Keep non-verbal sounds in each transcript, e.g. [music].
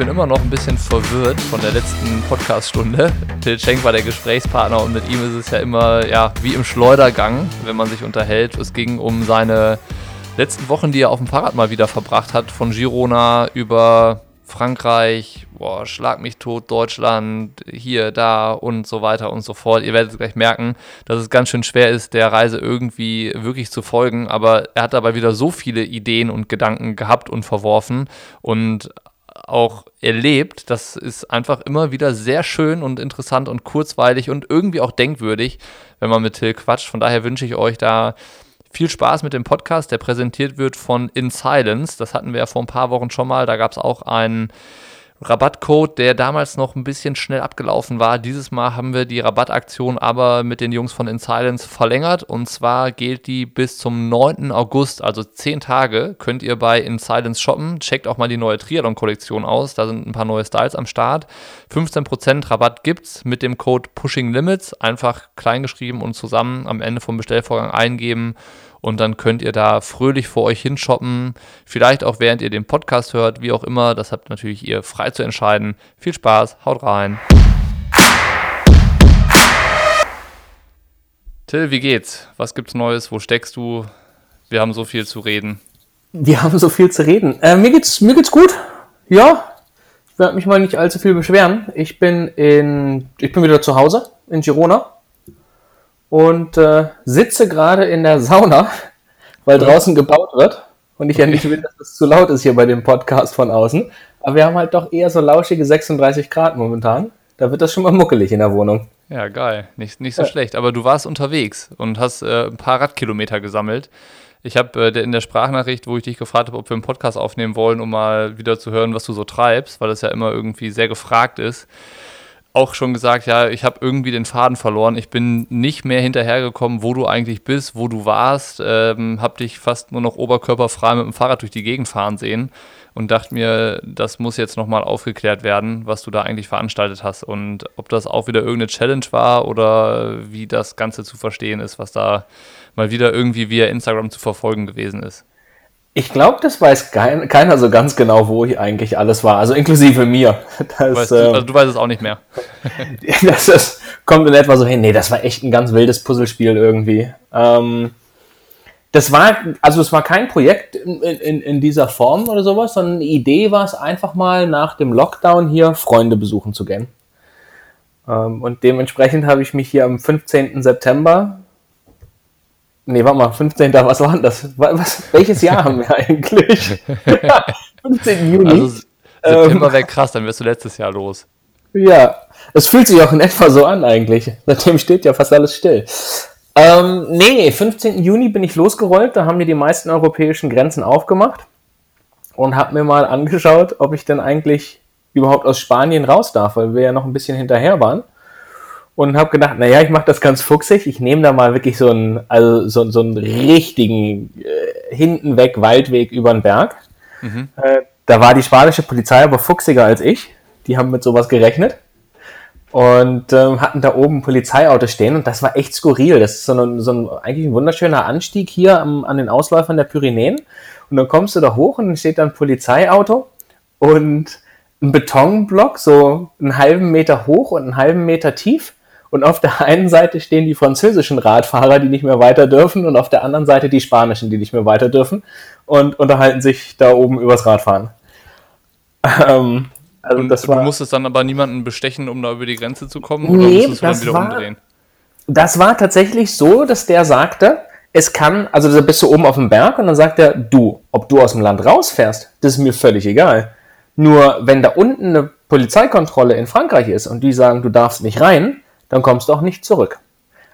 bin immer noch ein bisschen verwirrt von der letzten Podcast-Stunde. Till Schenk war der Gesprächspartner und mit ihm ist es ja immer ja, wie im Schleudergang, wenn man sich unterhält. Es ging um seine letzten Wochen, die er auf dem Fahrrad mal wieder verbracht hat, von Girona über Frankreich, boah, Schlag mich tot, Deutschland, hier, da und so weiter und so fort. Ihr werdet gleich merken, dass es ganz schön schwer ist, der Reise irgendwie wirklich zu folgen, aber er hat dabei wieder so viele Ideen und Gedanken gehabt und verworfen und auch erlebt. Das ist einfach immer wieder sehr schön und interessant und kurzweilig und irgendwie auch denkwürdig, wenn man mit Till quatscht. Von daher wünsche ich euch da viel Spaß mit dem Podcast, der präsentiert wird von In Silence. Das hatten wir ja vor ein paar Wochen schon mal. Da gab es auch einen Rabattcode, der damals noch ein bisschen schnell abgelaufen war. Dieses Mal haben wir die Rabattaktion aber mit den Jungs von In Silence verlängert. Und zwar gilt die bis zum 9. August, also 10 Tage, könnt ihr bei In Silence shoppen. Checkt auch mal die neue Triathlon-Kollektion aus. Da sind ein paar neue Styles am Start. 15% Rabatt gibt's mit dem Code Pushing Limits. Einfach kleingeschrieben und zusammen am Ende vom Bestellvorgang eingeben und dann könnt ihr da fröhlich vor euch hinshoppen. Vielleicht auch während ihr den Podcast hört, wie auch immer. Das habt natürlich ihr frei zu entscheiden. Viel Spaß, haut rein. Till, wie geht's? Was gibt's Neues? Wo steckst du? Wir haben so viel zu reden. Wir haben so viel zu reden. Äh, mir, geht's, mir geht's gut. Ja, ich werde mich mal nicht allzu viel beschweren. Ich bin in, ich bin wieder zu Hause in Girona und äh, sitze gerade in der Sauna, [laughs] weil draußen gebaut wird und ich ja nicht will, dass es zu laut ist hier bei dem Podcast von außen. Aber wir haben halt doch eher so lauschige 36 Grad momentan. Da wird das schon mal muckelig in der Wohnung. Ja, geil. Nicht, nicht so ja. schlecht. Aber du warst unterwegs und hast äh, ein paar Radkilometer gesammelt. Ich habe äh, in der Sprachnachricht, wo ich dich gefragt habe, ob wir einen Podcast aufnehmen wollen, um mal wieder zu hören, was du so treibst, weil das ja immer irgendwie sehr gefragt ist, auch schon gesagt, ja, ich habe irgendwie den Faden verloren. Ich bin nicht mehr hinterhergekommen, wo du eigentlich bist, wo du warst. Ähm, habe dich fast nur noch oberkörperfrei mit dem Fahrrad durch die Gegend fahren sehen und dachte mir, das muss jetzt nochmal aufgeklärt werden, was du da eigentlich veranstaltet hast und ob das auch wieder irgendeine Challenge war oder wie das Ganze zu verstehen ist, was da mal wieder irgendwie via Instagram zu verfolgen gewesen ist. Ich glaube, das weiß kein, keiner so ganz genau, wo ich eigentlich alles war. Also inklusive mir. [laughs] Das, weißt du, ähm, also du weißt es auch nicht mehr. [laughs] das, das, kommt in etwa so hin. Nee, das war echt ein ganz wildes Puzzlespiel irgendwie. Ähm, das war, also es war kein Projekt in, in, in dieser Form oder sowas, sondern eine Idee war es einfach mal nach dem Lockdown hier Freunde besuchen zu gehen. Ähm, und dementsprechend habe ich mich hier am 15. September Nee, warte mal, 15. Was war denn das? Was, welches Jahr haben wir eigentlich? [laughs] 15. Juni. Also September ähm, wäre krass, dann wirst du letztes Jahr los. Ja, es fühlt sich auch in etwa so an eigentlich. Seitdem steht ja fast alles still. Ähm, nee, 15. Juni bin ich losgerollt, da haben wir die meisten europäischen Grenzen aufgemacht und habe mir mal angeschaut, ob ich denn eigentlich überhaupt aus Spanien raus darf, weil wir ja noch ein bisschen hinterher waren und habe gedacht, naja, ich mache das ganz fuchsig. Ich nehme da mal wirklich so einen, also so, so einen richtigen äh, hinten weg Waldweg über den Berg. Mhm. Äh, da war die spanische Polizei aber fuchsiger als ich. Die haben mit sowas gerechnet und ähm, hatten da oben ein Polizeiauto stehen und das war echt skurril. Das ist so ein, so ein eigentlich ein wunderschöner Anstieg hier am, an den Ausläufern der Pyrenäen und dann kommst du da hoch und dann steht da ein Polizeiauto und ein Betonblock so einen halben Meter hoch und einen halben Meter tief und auf der einen Seite stehen die französischen Radfahrer, die nicht mehr weiter dürfen, und auf der anderen Seite die spanischen, die nicht mehr weiter dürfen und unterhalten sich da oben übers Radfahren. Ähm, also das war, du musstest dann aber niemanden bestechen, um da über die Grenze zu kommen? Oder nee, musstest du dann wieder war, umdrehen? Das war tatsächlich so, dass der sagte, es kann, also da bist du oben auf dem Berg und dann sagt er, du, ob du aus dem Land rausfährst, das ist mir völlig egal. Nur wenn da unten eine Polizeikontrolle in Frankreich ist und die sagen, du darfst nicht rein, dann kommst du auch nicht zurück.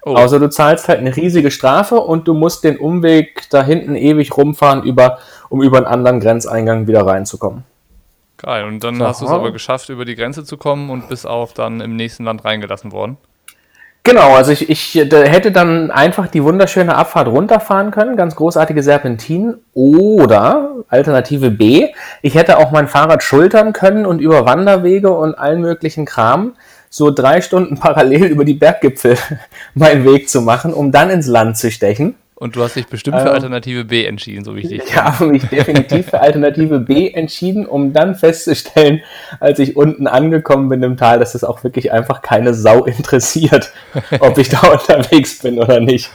Oh. Außer du zahlst halt eine riesige Strafe und du musst den Umweg da hinten ewig rumfahren, über, um über einen anderen Grenzeingang wieder reinzukommen. Geil, und dann Aha. hast du es aber geschafft, über die Grenze zu kommen und bist auch dann im nächsten Land reingelassen worden. Genau, also ich, ich hätte dann einfach die wunderschöne Abfahrt runterfahren können, ganz großartige Serpentinen. Oder Alternative B, ich hätte auch mein Fahrrad schultern können und über Wanderwege und allen möglichen Kram so drei Stunden [laughs] parallel über die Berggipfel meinen Weg zu machen, um dann ins Land zu stechen. Und du hast dich bestimmt für ähm, Alternative B entschieden, so wie ich dich. [laughs] Ich habe mich definitiv für Alternative B entschieden, um dann festzustellen, als ich unten angekommen bin im Tal, dass es auch wirklich einfach keine Sau interessiert, [laughs] ob ich da unterwegs bin oder nicht.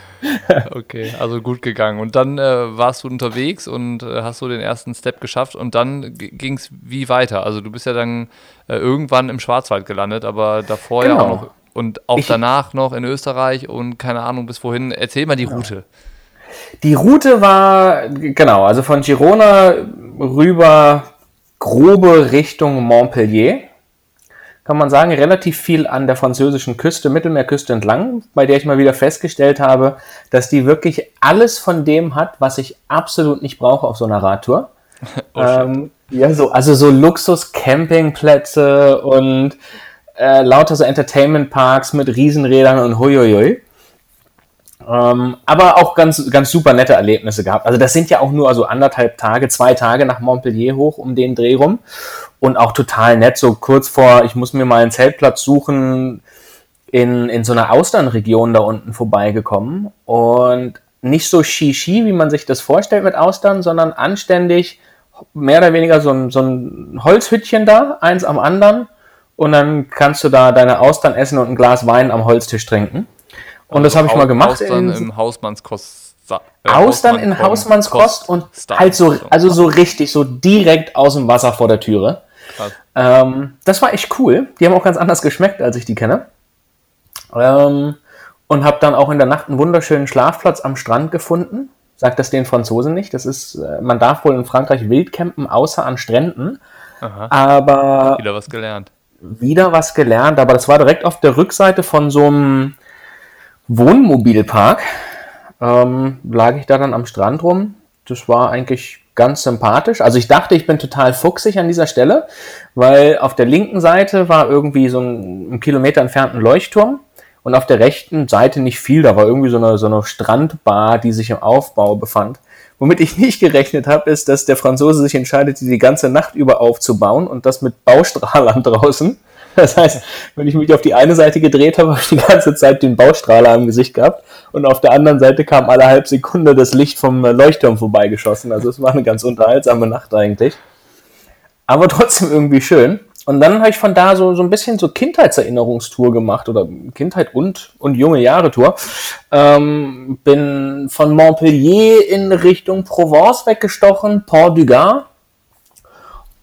Okay, also gut gegangen. Und dann äh, warst du unterwegs und äh, hast so den ersten Step geschafft und dann ging es wie weiter? Also du bist ja dann äh, irgendwann im Schwarzwald gelandet, aber davor genau. ja auch noch und auch ich, danach noch in Österreich und keine Ahnung bis wohin. Erzähl mal die genau. Route. Die Route war, genau, also von Girona rüber grobe Richtung Montpellier. Kann man sagen, relativ viel an der französischen Küste, Mittelmeerküste entlang, bei der ich mal wieder festgestellt habe, dass die wirklich alles von dem hat, was ich absolut nicht brauche auf so einer Radtour. [laughs] Oh, ähm, ja, so, also so Luxus-Campingplätze und äh, lauter so Entertainment-Parks mit Riesenrädern und huiuiui. Ähm, aber auch ganz, ganz super nette Erlebnisse gehabt. Also das sind ja auch nur also anderthalb Tage, zwei Tage nach Montpellier hoch um den Dreh rum. Und auch total nett, so kurz vor, ich muss mir mal einen Zeltplatz suchen, in, in so einer Austernregion da unten vorbeigekommen. Und nicht so shishi, wie man sich das vorstellt mit Austern, sondern anständig, mehr oder weniger so ein, so ein Holzhüttchen da, eins am anderen. Und dann kannst du da deine Austern essen und ein Glas Wein am Holztisch trinken. Und das habe ich mal gemacht. Austern in, im Hausmannskost. Äh, Austern in Hausmannskost und halt so, also so richtig, so direkt aus dem Wasser vor der Türe. Ähm, das war echt cool. Die haben auch ganz anders geschmeckt, als ich die kenne. Ähm, und habe dann auch in der Nacht einen wunderschönen Schlafplatz am Strand gefunden. Sagt das den Franzosen nicht. Das ist, äh, man darf wohl in Frankreich wild campen, außer an Stränden. Aha. Aber. Wieder was gelernt. Wieder was gelernt, aber das war direkt auf der Rückseite von so einem Wohnmobilpark ähm, lag ich da dann am Strand rum. Das war eigentlich ganz sympathisch. Also ich dachte, ich bin total fuchsig an dieser Stelle, weil auf der linken Seite war irgendwie so ein, ein Kilometer entfernten Leuchtturm und auf der rechten Seite nicht viel. Da war irgendwie so eine, so eine Strandbar, die sich im Aufbau befand. Womit ich nicht gerechnet habe, ist, dass der Franzose sich entscheidet, die die ganze Nacht über aufzubauen und das mit Baustrahlern [laughs] draußen. Das heißt, wenn ich mich auf die eine Seite gedreht habe, habe ich die ganze Zeit den Baustrahler am Gesicht gehabt und auf der anderen Seite kam alle halb Sekunde das Licht vom Leuchtturm vorbeigeschossen. Also es war eine ganz unterhaltsame Nacht eigentlich. Aber trotzdem irgendwie schön. Und dann habe ich von da so, so ein bisschen so Kindheitserinnerungstour gemacht oder Kindheit und, und junge Jahre Tour. Ähm, bin von Montpellier in Richtung Provence weggestochen, Port du Gard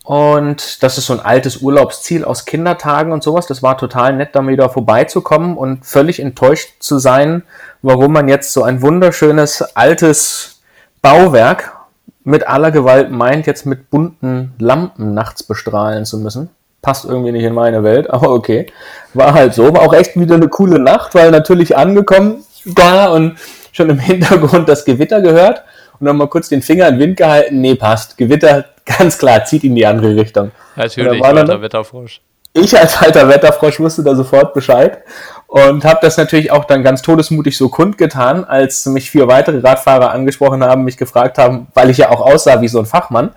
und das ist so ein altes Urlaubsziel aus Kindertagen und sowas. Das war total nett, da wieder vorbeizukommen und völlig enttäuscht zu sein, warum man jetzt so ein wunderschönes altes Bauwerk mit aller Gewalt meint, jetzt mit bunten Lampen nachts bestrahlen zu müssen. Passt irgendwie nicht in meine Welt, [laughs] aber okay. War halt so. War auch echt wieder eine coole Nacht, weil natürlich angekommen da und schon im [laughs] Hintergrund das Gewitter gehört und dann mal kurz den Finger in den Wind gehalten. Nee, passt. Gewitter, [laughs] ganz klar, zieht in die andere Richtung. Natürlich, alter Wetterfrosch. Ich als alter Wetterfrosch wusste da sofort Bescheid und habe das natürlich auch dann ganz todesmutig so kundgetan, als mich vier weitere Radfahrer angesprochen haben, mich gefragt haben, weil ich ja auch aussah wie so ein Fachmann,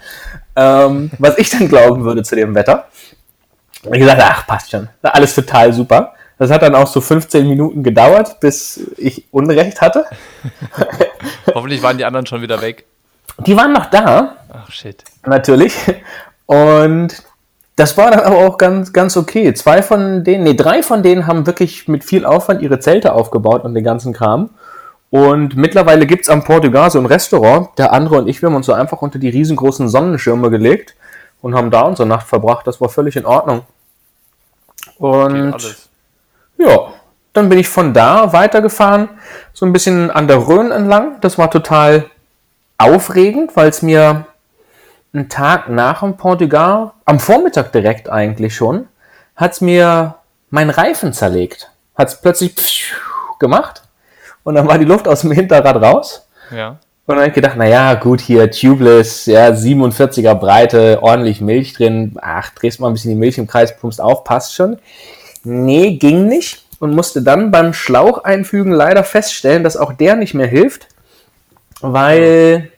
ähm, was ich dann glauben würde zu dem Wetter. Und ich gesagt, ach, passt schon. Alles total super. Das hat dann auch so 15 Minuten gedauert, bis ich Unrecht hatte. [laughs] Hoffentlich waren die anderen schon wieder weg. Die waren noch da. Ach shit. Natürlich. Und das war dann aber auch ganz, ganz okay. Zwei von denen, nee, drei von denen haben wirklich mit viel Aufwand ihre Zelte aufgebaut und den ganzen Kram. Und mittlerweile gibt es am Portugal so ein Restaurant. Der andere und ich, wir haben uns so einfach unter die riesengroßen Sonnenschirme gelegt und haben da unsere Nacht verbracht. Das war völlig in Ordnung. Und ja, dann bin ich von da weitergefahren, so ein bisschen an der Rhön entlang. Das war total aufregend, weil es mir einen Tag nach dem Portugal, am Vormittag direkt eigentlich schon, hat es mir meinen Reifen zerlegt. Hat es plötzlich gemacht und dann war die Luft aus dem Hinterrad raus. Ja. Und dann habe ich gedacht, naja, gut, hier tubeless, ja, 47er Breite, ordentlich Milch drin. Ach, drehst mal ein bisschen die Milch im Kreis, pumpst auf, passt schon. Nee, ging nicht und musste dann beim Schlauch einfügen leider feststellen, dass auch der nicht mehr hilft, weil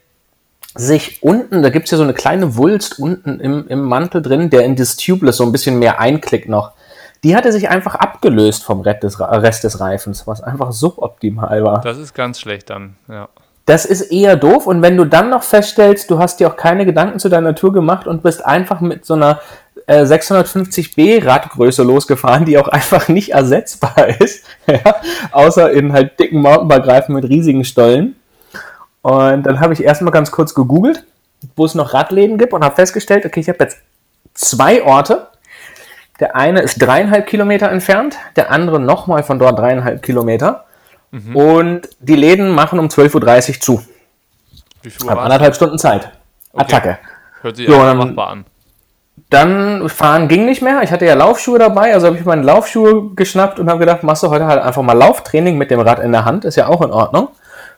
sich unten, da gibt es ja so eine kleine Wulst unten im, im Mantel drin, der in das Tubeless so ein bisschen mehr einklickt noch. Die hatte sich einfach abgelöst vom Rest des, Reifens, was einfach suboptimal war. Das ist ganz schlecht dann, ja. Das ist eher doof. Und wenn du dann noch feststellst, du hast dir auch keine Gedanken zu deiner Tour gemacht und bist einfach mit so einer äh, 650b Radgröße losgefahren, die auch einfach nicht ersetzbar [laughs] ist, ja, außer in halt dicken Mountainbike-Reifen mit riesigen Stollen. Und dann habe ich erstmal ganz kurz gegoogelt, wo es noch Radläden gibt und habe festgestellt, okay, ich habe jetzt zwei Orte. Der eine ist dreieinhalb Kilometer entfernt, der andere nochmal von dort dreieinhalb Kilometer. Mhm. Und die Läden machen um 12.30 Uhr zu. Wie viel Hab anderthalb Stunden Zeit. Okay. Attacke. Hört sich so, ja machbar an. Dann fahren ging nicht mehr. Ich hatte ja Laufschuhe dabei, also habe ich meine Laufschuhe geschnappt und habe gedacht, machst du heute halt einfach mal Lauftraining mit dem Rad in der Hand, ist ja auch in Ordnung.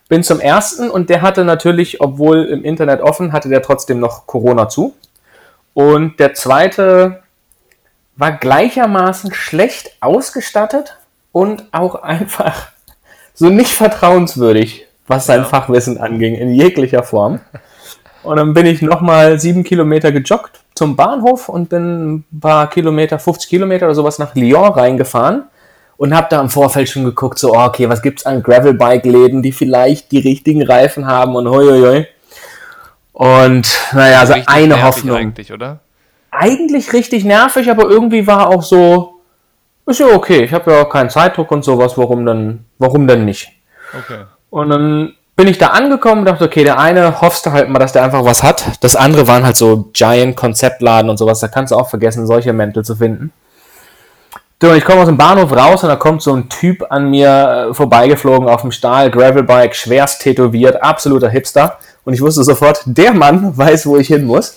Bin zum ersten und der hatte natürlich, obwohl im Internet offen, hatte der trotzdem noch Corona zu. Und der zweite war gleichermaßen schlecht ausgestattet und auch [laughs] einfach so nicht vertrauenswürdig, was sein ja. Fachwissen anging, in jeglicher Form. Und dann bin ich nochmal sieben Kilometer gejoggt zum Bahnhof und bin ein paar Kilometer, 50 Kilometer oder sowas nach Lyon reingefahren und habe da im Vorfeld schon geguckt, so, oh, okay, was gibt's an Gravelbike-Läden, die vielleicht die richtigen Reifen haben und hoi, hoi, hoi. Und naja, also eine Hoffnung. Eigentlich, oder? Eigentlich richtig nervig, aber irgendwie war auch so, ist ja okay, ich habe ja auch keinen Zeitdruck und sowas, warum denn, warum denn nicht? Okay. Und dann bin ich da angekommen und dachte, okay, der eine hoffst du halt mal, dass der einfach was hat. Das andere waren halt so Giant-Konzeptladen und sowas, da kannst du auch vergessen, solche Mäntel zu finden. So, und ich komme aus dem Bahnhof raus und da kommt so ein Typ an mir äh, vorbeigeflogen auf dem Stahl, Gravelbike, schwerst tätowiert, absoluter Hipster. Und ich wusste sofort, der Mann weiß, wo ich hin muss.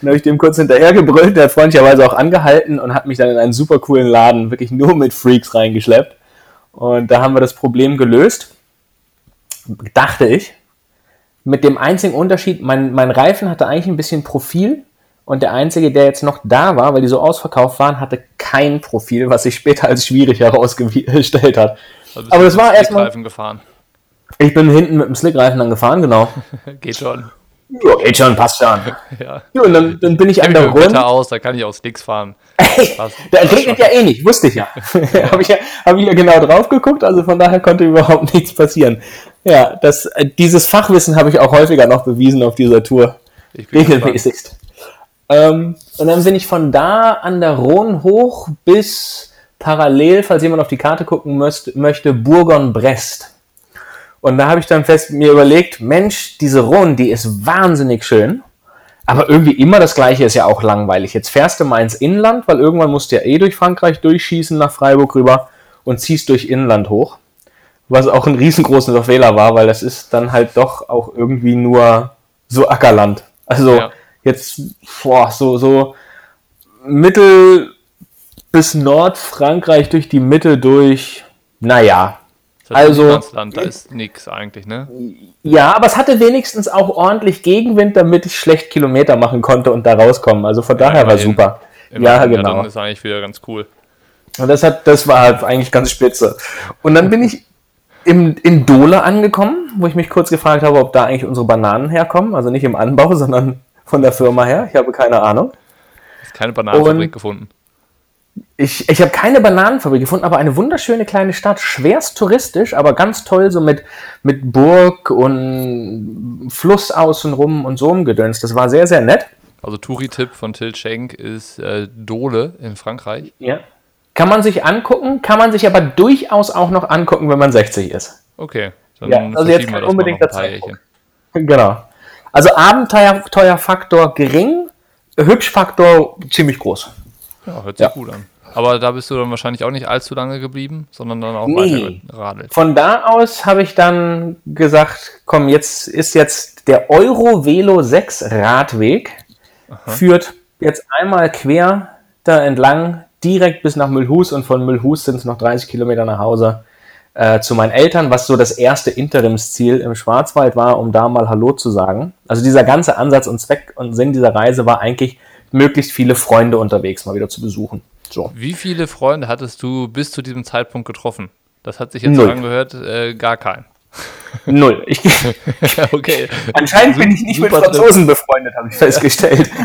Dann habe ich dem kurz hinterher gebrüllt, der hat freundlicherweise auch angehalten und hat mich dann in einen super coolen Laden wirklich nur mit Freaks reingeschleppt. Und da haben wir das Problem gelöst, dachte ich. Mit dem einzigen Unterschied, mein, mein Reifen hatte eigentlich ein bisschen Profil und der einzige, der jetzt noch da war, weil die so ausverkauft waren, hatte kein Profil, was sich später als schwierig herausgestellt hat. Also Aber das war erstmal. gefahren. Ich bin hinten mit dem Slickreifen dann gefahren, genau. [laughs] geht schon. Ja, geht schon, passt schon. ja. ja. und dann, dann bin ich an der Runde. aus, da kann ich auch Slicks fahren. [laughs] da regnet ja eh nicht, wusste ich ja. [laughs] ja. Habe ich, ja, hab ich ja genau drauf geguckt, also von daher konnte überhaupt nichts passieren. Ja, das, äh, dieses Fachwissen habe ich auch häufiger noch bewiesen auf dieser Tour. Regelmäßigst. Ähm, und dann bin ich von da an der Rhone hoch bis parallel, falls jemand auf die Karte gucken möchte, Bourgon-Brest. Und da habe ich dann fest mir überlegt, Mensch, diese Rhone, die ist wahnsinnig schön. Aber irgendwie immer das Gleiche ist ja auch langweilig. Jetzt fährst du mal ins Inland, weil irgendwann musst du ja eh durch Frankreich durchschießen nach Freiburg rüber und ziehst durch Inland hoch. Was auch ein riesengroßer Fehler war, weil das ist dann halt doch auch irgendwie nur so Ackerland. Also ja jetzt boah, so, so Mittel bis Nordfrankreich durch die Mitte durch, naja. Also, Land, da ist nichts eigentlich, ne? Ja, aber es hatte wenigstens auch ordentlich Gegenwind, damit ich schlecht Kilometer machen konnte und da rauskommen. Also von ja, daher war super. Ja, genau. Ja, dann ist eigentlich wieder ganz cool. Und das hat, das war halt eigentlich ganz spitze. Und dann bin ich im, in Dole angekommen, wo ich mich kurz gefragt habe, ob da eigentlich unsere Bananen herkommen. Also nicht im Anbau, [laughs] sondern von der Firma her. Ich habe keine Ahnung. Hast keine Bananenfabrik gefunden? Ich, ich habe keine Bananenfabrik gefunden, aber eine wunderschöne kleine Stadt, schwerst touristisch, aber ganz toll, so mit, mit Burg und Fluss außenrum und so umgedönst. Das war sehr, sehr nett. Also Touri-Tipp von Till Schenk ist äh, Dole in Frankreich. Ja. Kann man sich angucken, kann man sich aber durchaus auch noch angucken, wenn man 60 ist. Okay. Dann ja, also jetzt kein unbedingt dazu. [laughs] Genau. Also Abenteuerfaktor gering, Hübschfaktor ziemlich groß. Ja, hört sich ja. gut an. Aber da bist du dann wahrscheinlich auch nicht allzu lange geblieben, sondern dann auch nee. weiter geradelt. Von da aus habe ich dann gesagt, komm, jetzt ist jetzt der Euro Velo 6 Radweg, Aha. führt jetzt einmal quer da entlang, direkt bis nach Müllhus und von Müllhus sind es noch 30 Kilometer nach Hause äh, zu meinen Eltern, was so das erste Interimsziel im Schwarzwald war, um da mal Hallo zu sagen. Also dieser ganze Ansatz und Zweck und Sinn dieser Reise war eigentlich, möglichst viele Freunde unterwegs mal wieder zu besuchen. So. Wie viele Freunde hattest du bis zu diesem Zeitpunkt getroffen? Das hat sich jetzt Null. so angehört, äh, gar keinen. [laughs] Null. Ich, [laughs] okay. Anscheinend bin ich nicht mit Franzosen befreundet, habe ich festgestellt. [laughs]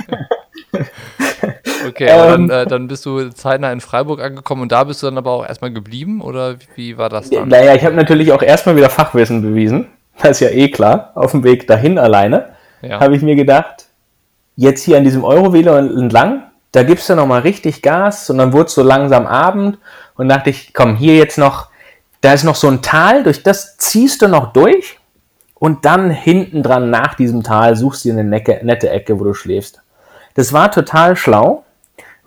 Okay, ähm, dann, äh, dann, bist du zeitnah in Freiburg angekommen und da bist du dann aber auch erstmal geblieben oder wie war das dann? Naja, ich habe natürlich auch erstmal wieder Fachwissen bewiesen. das ist ja eh klar, auf dem Weg dahin alleine, Ja. habe ich mir gedacht, jetzt hier an diesem Eurovelo entlang, da gibst du nochmal richtig Gas und dann wurde es so langsam Abend und dachte ich, komm, hier jetzt noch, da ist noch so ein Tal, durch das ziehst du noch durch und dann hinten dran nach diesem Tal suchst du dir eine nette Ecke, wo du schläfst. Das war total schlau,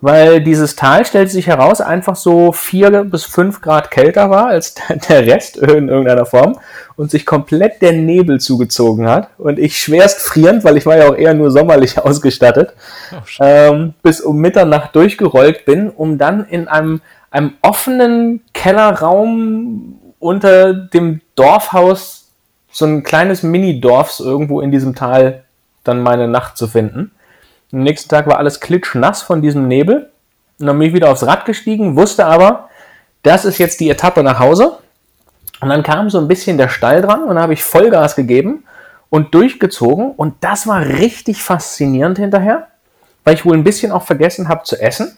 weil dieses Tal stellt sich heraus, einfach so vier bis fünf Grad kälter war als [laughs] der Rest in irgendeiner Form und sich komplett der Nebel zugezogen hat und ich schwerst frierend, weil ich war ja auch eher nur sommerlich [laughs] ausgestattet, Oh, ähm, bis um Mitternacht durchgerollt bin, um dann in einem, einem offenen Kellerraum unter dem Dorfhaus so ein kleines Mini-Dorfs irgendwo in diesem Tal dann meine Nacht zu finden. Am nächsten Tag war alles klitschnass von diesem Nebel. Und dann bin ich wieder aufs Rad gestiegen, wusste aber, das ist jetzt die Etappe nach Hause. Und dann kam so ein bisschen der Stall dran und dann habe ich Vollgas gegeben und durchgezogen. Und das war richtig faszinierend hinterher, weil ich wohl ein bisschen auch vergessen habe zu essen.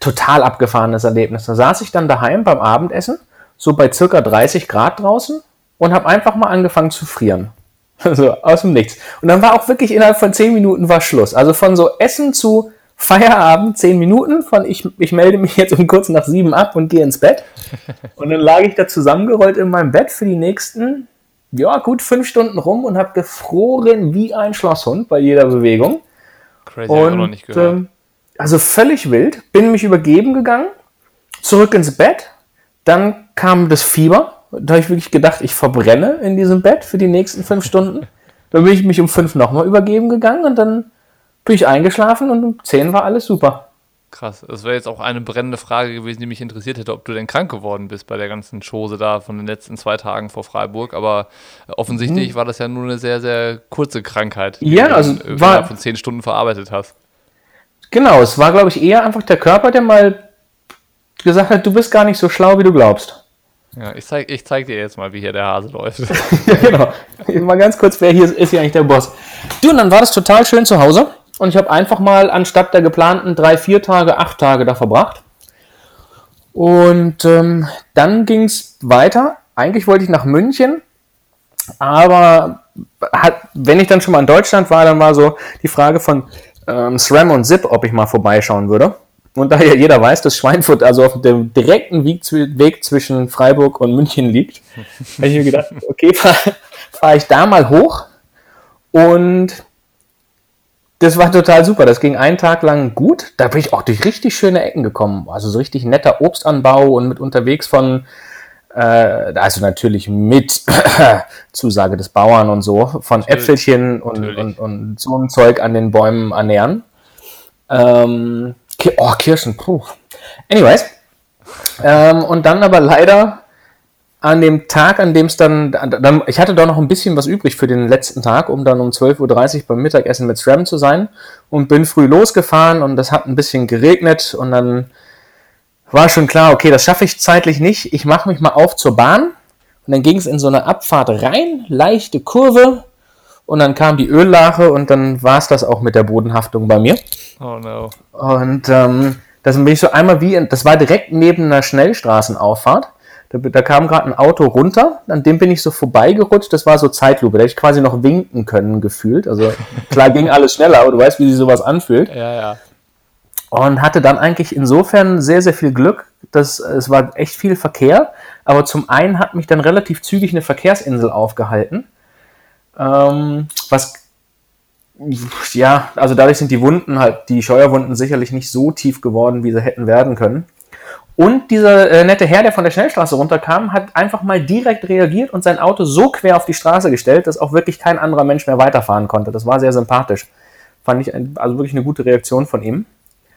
Total abgefahrenes Erlebnis. Da saß ich dann daheim beim Abendessen, so bei circa 30 Grad draußen und habe einfach mal angefangen zu frieren. [laughs] So, aus dem Nichts. Und dann war auch wirklich innerhalb von 10 Minuten war Schluss. Also von so Essen zu Feierabend 10 Minuten, von ich, ich melde mich jetzt um kurz nach 7 ab und gehe ins Bett. [laughs] Und dann lag ich da zusammengerollt in meinem Bett für die nächsten, ja, gut 5 Stunden rum und habe gefroren wie ein Schlosshund bei jeder Bewegung. Crazy, auch noch Und nicht gehört. ähm, also völlig wild. Bin mich übergeben gegangen, zurück ins Bett. Dann kam das Fieber. Da habe ich wirklich gedacht, ich verbrenne in diesem Bett für die nächsten fünf Stunden. Dann bin ich mich um fünf nochmal übergeben gegangen und dann bin ich eingeschlafen und um zehn war alles super. Krass. Das wäre jetzt auch eine brennende Frage gewesen, die mich interessiert hätte, ob du denn krank geworden bist bei der ganzen Chose da von den letzten zwei Tagen vor Freiburg. Aber offensichtlich war das ja nur eine sehr, sehr kurze Krankheit, die. Ja, du also innerhalb von zehn Stunden verarbeitet hast. Genau, es war, glaube ich, eher einfach der Körper, der mal gesagt hat, du bist gar nicht so schlau, wie du glaubst. Ja, ich zeig, ich zeig dir jetzt mal, wie hier der Hase läuft. Ja, [laughs] [laughs] genau. Mal ganz kurz, wer hier ist, ist hier eigentlich der Boss? Du, und dann war das total schön zu Hause. Und ich habe einfach mal anstatt der geplanten drei, vier Tage, acht Tage da verbracht. Und ähm, dann ging es weiter. Eigentlich wollte ich nach München, aber hat, wenn ich dann schon mal in Deutschland war, dann war so die Frage von ähm, SRAM und ZIP, ob ich mal vorbeischauen würde. Und da ja jeder weiß, dass Schweinfurt also auf dem direkten Weg, zwi- Weg zwischen Freiburg und München liegt, [laughs] habe ich mir gedacht, okay, fahre fahr ich da mal hoch. Und das war total super. Das ging einen Tag lang gut. Da bin ich auch durch richtig schöne Ecken gekommen. Also so richtig netter Obstanbau und mit unterwegs von, äh, also natürlich mit [clears throat] Zusage des Bauern und so, von Äpfelchen und, Natürlich. und, und so ein Zeug an den Bäumen ernähren. Ähm, oh, Kirschen, puh. Anyways. Ähm, und dann aber leider an dem Tag, an dem es dann, dann, ich hatte doch noch ein bisschen was übrig für den letzten Tag, um dann um 12.30 Uhr beim Mittagessen mit SRAM zu sein und bin früh losgefahren und das hat ein bisschen geregnet und dann war schon klar, okay, das schaffe ich zeitlich nicht. Ich mache mich mal auf zur Bahn und dann ging es in so eine Abfahrt rein, leichte Kurve und dann kam die Öllache und dann war es das auch mit der Bodenhaftung bei mir. Oh no. Und ähm, das bin ich so einmal wie, in, das war direkt neben einer Schnellstraßenauffahrt. Da, da kam gerade ein Auto runter, an dem bin ich so vorbeigerutscht. Das war so Zeitlupe, da hätte ich quasi noch winken können gefühlt. Also klar ging alles schneller, aber du weißt, wie sich sowas anfühlt. Ja, ja. Und hatte dann eigentlich insofern sehr, sehr viel Glück. dass es war echt viel Verkehr, aber zum einen hat mich dann relativ zügig eine Verkehrsinsel aufgehalten. Ähm, was ja, also dadurch sind die Wunden halt, die Scheuerwunden sicherlich nicht so tief geworden, wie sie hätten werden können. Und dieser äh, nette Herr, der von der Schnellstraße runterkam, hat einfach mal direkt reagiert und sein Auto so quer auf die Straße gestellt, dass auch wirklich kein anderer Mensch mehr weiterfahren konnte. Das war sehr sympathisch. Fand ich ein, also wirklich eine gute Reaktion von ihm.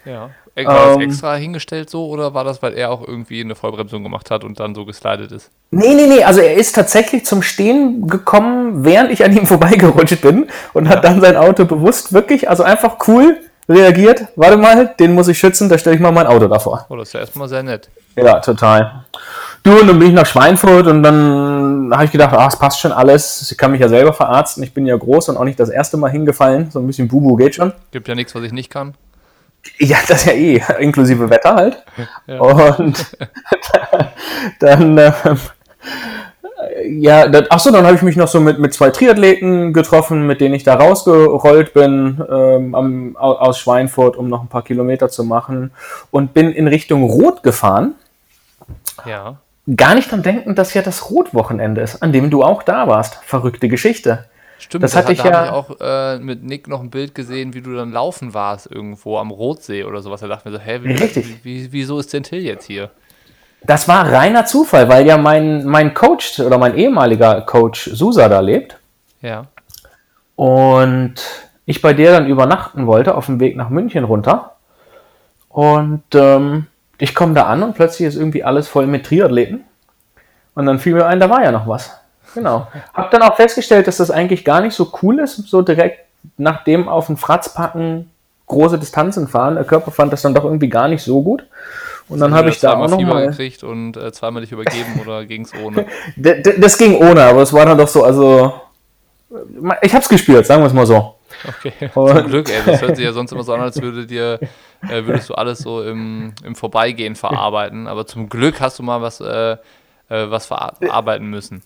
Ja. War das Ähm, extra hingestellt so oder war das, weil er auch irgendwie eine Vollbremsung gemacht hat und dann so geslidet ist? Nee, nee, nee, also er ist tatsächlich zum Stehen gekommen, während ich an ihm [laughs] vorbeigerutscht bin und hat dann sein Auto bewusst wirklich, also einfach cool reagiert. Warte mal, den muss ich schützen, da stelle ich mal mein Auto davor. Oh, das ist ja erstmal sehr nett. Ja, total. Du, und dann bin ich nach Schweinfurt und dann habe ich gedacht, ah, es passt schon alles. Ich kann mich ja selber verarzten. Ich bin ja groß und auch nicht das erste Mal hingefallen. So ein bisschen Bubu geht schon. Gibt ja nichts, was ich nicht kann. Ja, das ja eh, inklusive Wetter halt. Ja. Und [laughs] dann ähm, ja, das, achso, dann habe ich mich noch so mit, mit zwei Triathleten getroffen, mit denen ich da rausgerollt bin ähm, am, aus Schweinfurt, um noch ein paar Kilometer zu machen und bin in Richtung Rot gefahren. Ja. Gar nicht am Denken, dass ja das Rotwochenende ist, an dem du auch da warst. Verrückte Geschichte. Stimmt, das, hatte ich ja. ich auch äh, mit Nick noch ein Bild gesehen, wie du dann laufen warst irgendwo am Rotsee oder sowas. Da dachte mir so, hä, wie, Richtig. Wie, wieso ist denn Till jetzt hier? Das war reiner Zufall, weil ja mein, mein Coach oder mein ehemaliger Coach Susa da lebt. Ja. Und ich bei der dann übernachten wollte auf dem Weg nach München runter. Und ähm, ich komme da an und plötzlich ist irgendwie alles voll mit Triathleten. Und dann fiel mir ein, da war ja noch was. Genau. Hab dann auch festgestellt, dass das eigentlich gar nicht so cool ist, so direkt nach dem auf den Fratz packen, große Distanzen fahren. Der Körper fand das dann doch irgendwie gar nicht so gut. Und dann habe ich da auch noch Fieber mal gekriegt und äh, zweimal dich übergeben oder [laughs] ging es ohne? das ging ohne, aber es war dann doch so, also ich habe es gespürt, sagen wir es mal so. Okay, [laughs] zum Glück, ey. Das hört sich ja sonst immer so an, als würde dir, äh, würdest du alles so im, im Vorbeigehen verarbeiten. Aber zum Glück hast du mal was, äh, äh, was verarbeiten müssen.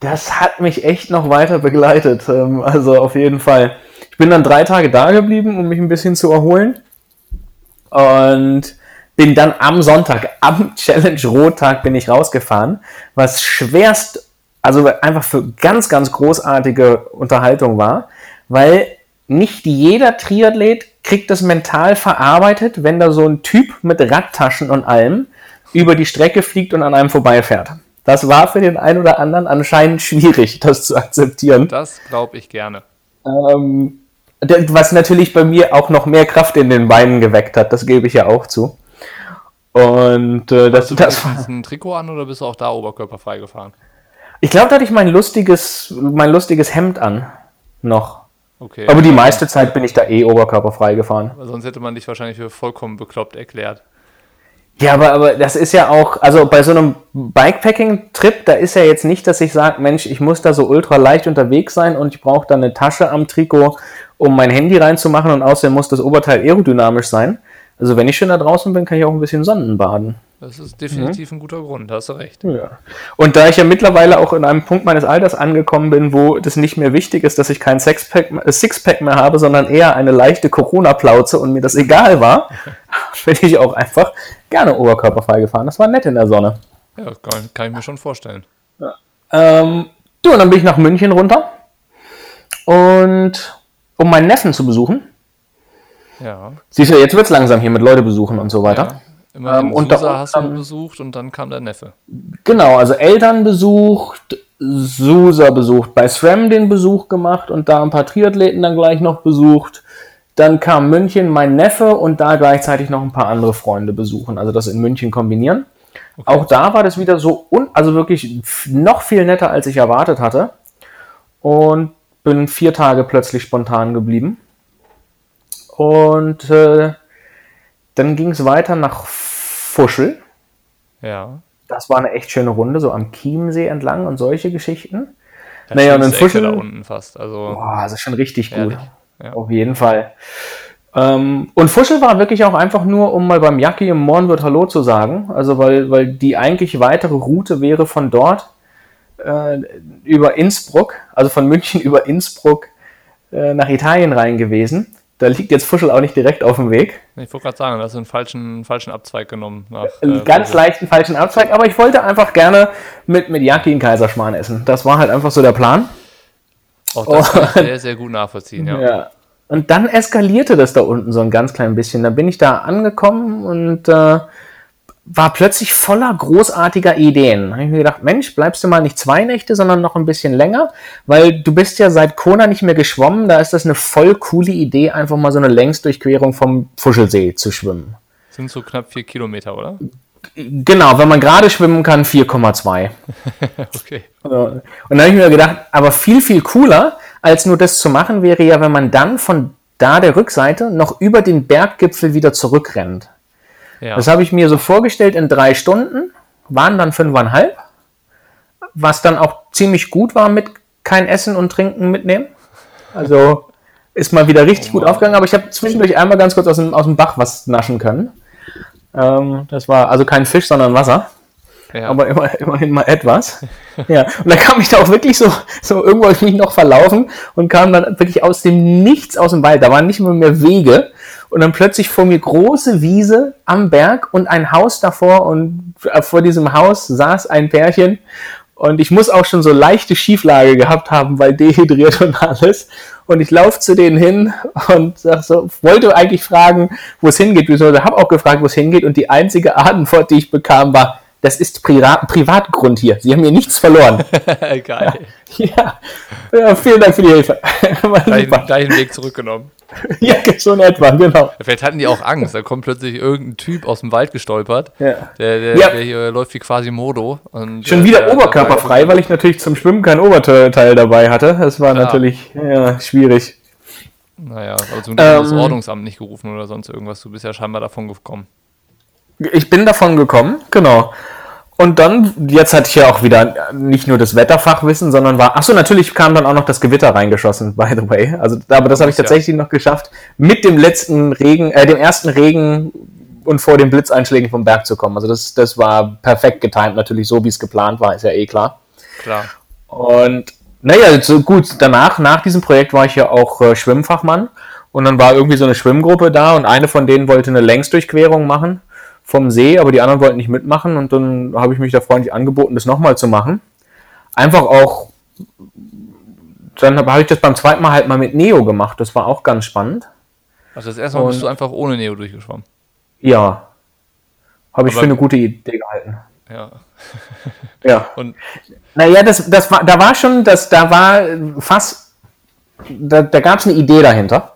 Das hat mich echt noch weiter begleitet. Ähm, also auf jeden Fall. Ich bin dann drei Tage da geblieben, um mich ein bisschen zu erholen. Und bin dann am Sonntag, am [laughs] Challenge Rottag bin ich rausgefahren, was schwerst, also einfach für ganz, ganz großartige Unterhaltung war, weil nicht jeder Triathlet kriegt das mental verarbeitet, wenn da so ein Typ mit Radtaschen und allem über die Strecke fliegt und an einem vorbeifährt. Das war für den einen oder anderen anscheinend schwierig, [laughs] das zu akzeptieren. Das glaube ich gerne. Ähm, was natürlich bei mir auch noch mehr Kraft in den Beinen geweckt hat, das gebe ich ja auch zu. Und äh, das, du das war. ein Trikot an oder bist du auch da oberkörperfrei gefahren? Ich glaube, da hatte ich mein lustiges, mein lustiges Hemd an. Noch. Okay. Aber die meiste Zeit bin ich da eh oberkörperfrei gefahren. Sonst hätte man dich wahrscheinlich für vollkommen bekloppt erklärt. Ja, aber, aber das ist ja auch, also bei so einem Bikepacking-Trip, da ist ja jetzt nicht, dass ich sage, Mensch, ich muss da so ultra leicht unterwegs sein und ich brauche da eine Tasche am Trikot, um mein Handy reinzumachen und außerdem muss das Oberteil aerodynamisch sein. Also wenn ich schon da draußen bin, kann ich auch ein bisschen Sonnenbaden. Das ist definitiv mhm. ein guter Grund, hast du recht. Ja. Und da ich ja mittlerweile auch in einem Punkt meines Alters angekommen bin, wo das nicht mehr wichtig ist, dass ich kein Sixpack, äh, Sixpack mehr habe, sondern eher eine leichte Corona-Plauze und mir das egal war, [laughs] bin ich auch einfach gerne oberkörperfrei gefahren. Das war nett in der Sonne. Ja, kann, kann ich mir schon vorstellen. Ja. Ähm, du, und dann bin ich nach München runter und um meinen Neffen zu besuchen. Ja. Siehst du, jetzt wird es langsam hier mit Leute besuchen und so weiter. Ja. Immerhin ähm, und Susa hast du besucht und dann kam der Neffe. Genau, also Eltern besucht, Susa besucht, bei SRAM den Besuch gemacht und da ein paar Triathleten dann gleich noch besucht. Dann kam München mein Neffe und da gleichzeitig noch ein paar andere Freunde besuchen, also das in München kombinieren. Okay. Auch da war das wieder so, un also wirklich noch viel netter, als ich erwartet hatte. Und bin vier Tage plötzlich spontan geblieben. Und äh, dann ging es weiter nach Fuschel. Ja. Das war eine echt schöne Runde, so am Chiemsee entlang und solche Geschichten. Ja, naja, und in Fuschel. da unten fast. Also, boah, das ist schon richtig gut. Ja. Auf jeden Fall. Ähm, und Fuschel war wirklich auch einfach nur, um mal beim Jacki im Mornwirt Hallo zu sagen. Also, weil, weil die eigentlich weitere Route wäre von dort äh, über Innsbruck, also von München [laughs] über Innsbruck äh, nach Italien rein gewesen. Da liegt jetzt Fuschel auch nicht direkt auf dem Weg. Ich wollte gerade sagen, da hast du einen falschen, falschen Abzweig genommen. Nach, äh, Ganz Fuschel. leichten falschen Abzweig, aber ich wollte einfach gerne mit, mit Jaki in Kaiserschmarrn essen. Das war halt einfach so der Plan. Auch das kann ich sehr, sehr gut nachvollziehen, ja. [laughs] ja. Und dann eskalierte das da unten so ein ganz klein bisschen. Da bin ich da angekommen und äh, war plötzlich voller großartiger Ideen. Da habe ich mir gedacht, Mensch, bleibst du mal nicht zwei Nächte, sondern noch ein bisschen länger, weil du bist ja seit Kona nicht mehr geschwommen. Da ist das eine voll coole Idee, einfach mal so eine Längsdurchquerung vom Fuschelsee zu schwimmen. Sind so knapp vier Kilometer, oder? Genau, wenn man gerade schwimmen kann, 4,2. [laughs] okay. Und dann habe ich mir gedacht, aber viel, viel cooler, als nur das zu machen, wäre ja, wenn man dann von da der Rückseite noch über den Berggipfel wieder zurückrennt. Ja. Das habe ich mir so vorgestellt in drei Stunden, waren dann fünfeinhalb, was dann auch ziemlich gut war mit kein Essen und Trinken mitnehmen. Also ist mal wieder richtig oh gut aufgegangen, aber ich habe zwischendurch einmal ganz kurz aus dem, aus dem Bach was naschen können. Ähm, das war also kein Fisch, sondern Wasser. Ja. aber immer, immerhin mal etwas. [laughs] ja, und dann kam ich da auch wirklich so, so irgendwo ich mich noch verlaufen und kam dann wirklich aus dem Nichts aus dem Wald. Da waren nicht mehr mehr Wege und dann plötzlich vor mir große Wiese am Berg und ein Haus davor und äh, vor diesem Haus saß ein Pärchen und ich muss auch schon so leichte Schieflage gehabt haben, weil dehydriert und alles. Und ich laufe zu denen hin und sag so, wollte eigentlich fragen, wo es hingeht. Ich habe auch gefragt, wo es hingeht. Und die einzige Antwort, die ich bekam, war, das ist Privat Privatgrund hier. Sie haben hier nichts verloren. [laughs] Geil. Ja. ja. vielen Dank für die Hilfe. [laughs] Gleich, gleich Weg zurückgenommen. [laughs] ja, in etwa, genau. Vielleicht hatten die auch Angst. Da kommt plötzlich irgendein Typ aus dem Wald gestolpert. Ja. Der, der, ja. der hier läuft wie quasi Modo. Und Schon wieder oberkörperfrei, weil ich natürlich zum Schwimmen kein Oberteil dabei hatte. Das war Klar. natürlich ja, schwierig. Naja, also du hast ähm, das Ordnungsamt nicht gerufen oder sonst irgendwas. Du bist ja scheinbar davon gekommen. Ich bin davon gekommen, genau. Und dann, jetzt hatte ich ja auch wieder nicht nur das Wetterfachwissen, sondern war, achso, natürlich kam dann auch noch das Gewitter reingeschossen, by the way. Also, aber das habe ich tatsächlich ja. noch geschafft, mit dem letzten Regen, äh, dem ersten Regen und vor den Blitzeinschlägen vom Berg zu kommen. Also das, das war perfekt getimt, natürlich so, wie es geplant war, ist ja eh klar. Klar. Und naja, so gut, danach, nach diesem Projekt war ich ja auch äh, Schwimmfachmann und dann war irgendwie so eine Schwimmgruppe da und eine von denen wollte eine Längsdurchquerung machen vom See, aber die anderen wollten nicht mitmachen und dann habe ich mich da freundlich angeboten, das nochmal zu machen. Einfach auch, dann habe ich das beim zweiten Mal halt mal mit Neo gemacht, das war auch ganz spannend. Also das erste Mal und, bist du einfach ohne Neo durchgeschwommen? Ja. Habe ich aber, für eine gute Idee gehalten. Ja. [laughs] ja. Und naja, das, das war, da war schon, das, da war fast, da, da gab es eine Idee dahinter.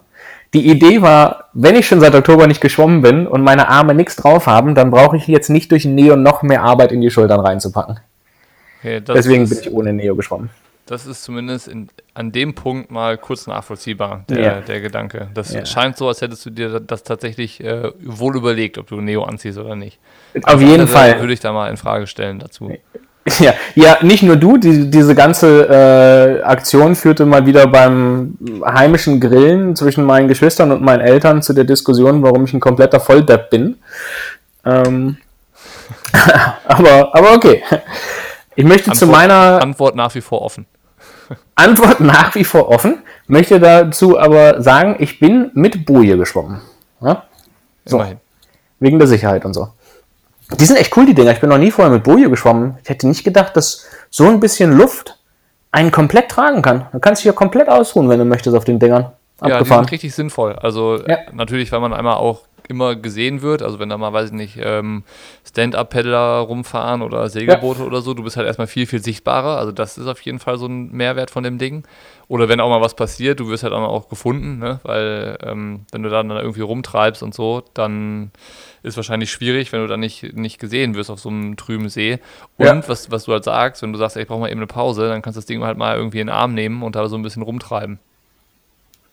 Die Idee war, wenn ich schon seit Oktober nicht geschwommen bin und meine Arme nichts drauf haben, dann brauche ich jetzt nicht durch Neo noch mehr Arbeit in die Schultern reinzupacken. Okay, Deswegen ist, bin ich ohne Neo geschwommen. Das ist zumindest in, an dem Punkt mal kurz nachvollziehbar, der, ja. der Gedanke. Das ja. scheint so, als hättest du dir das tatsächlich äh, wohl überlegt, ob du Neo anziehst oder nicht. Auf also jeden Fall. Würde ich da mal in Frage stellen dazu. [laughs] Ja, ja, nicht nur du, die, diese ganze äh, Aktion führte mal wieder beim heimischen Grillen zwischen meinen Geschwistern und meinen Eltern zu der Diskussion, warum ich ein kompletter Volldepp bin. Ähm, [laughs] aber, aber okay. Ich möchte Antwort, zu meiner Antwort nach wie vor offen. [laughs] Antwort nach wie vor offen. Möchte dazu aber sagen, ich bin mit Boje geschwommen. Ja? So. Immerhin. Wegen der Sicherheit und so. Die sind echt cool, die Dinger. Ich bin noch nie vorher mit Boje geschwommen. Ich hätte nicht gedacht, dass so ein bisschen Luft einen komplett tragen kann. Du kannst dich ja komplett ausruhen, wenn du möchtest, auf den Dingern. Abgefahren. Ja, die sind richtig sinnvoll. Also ja. natürlich, weil man einmal auch immer gesehen wird. Also wenn da mal, weiß ich nicht, ähm, Stand-Up-Paddler rumfahren oder Segelboote ja. oder so, du bist halt erstmal viel, viel sichtbarer. Also das ist auf jeden Fall so ein Mehrwert von dem Ding. Oder wenn auch mal was passiert, du wirst halt auch gefunden, ne? weil ähm, wenn du dann irgendwie rumtreibst und so, dann ist wahrscheinlich schwierig, wenn du dann nicht, nicht gesehen wirst auf so einem trüben See. Und ja. was, was du halt sagst, wenn du sagst, ey, ich brauche mal eben eine Pause, dann kannst du das Ding halt mal irgendwie in den Arm nehmen und da so ein bisschen rumtreiben.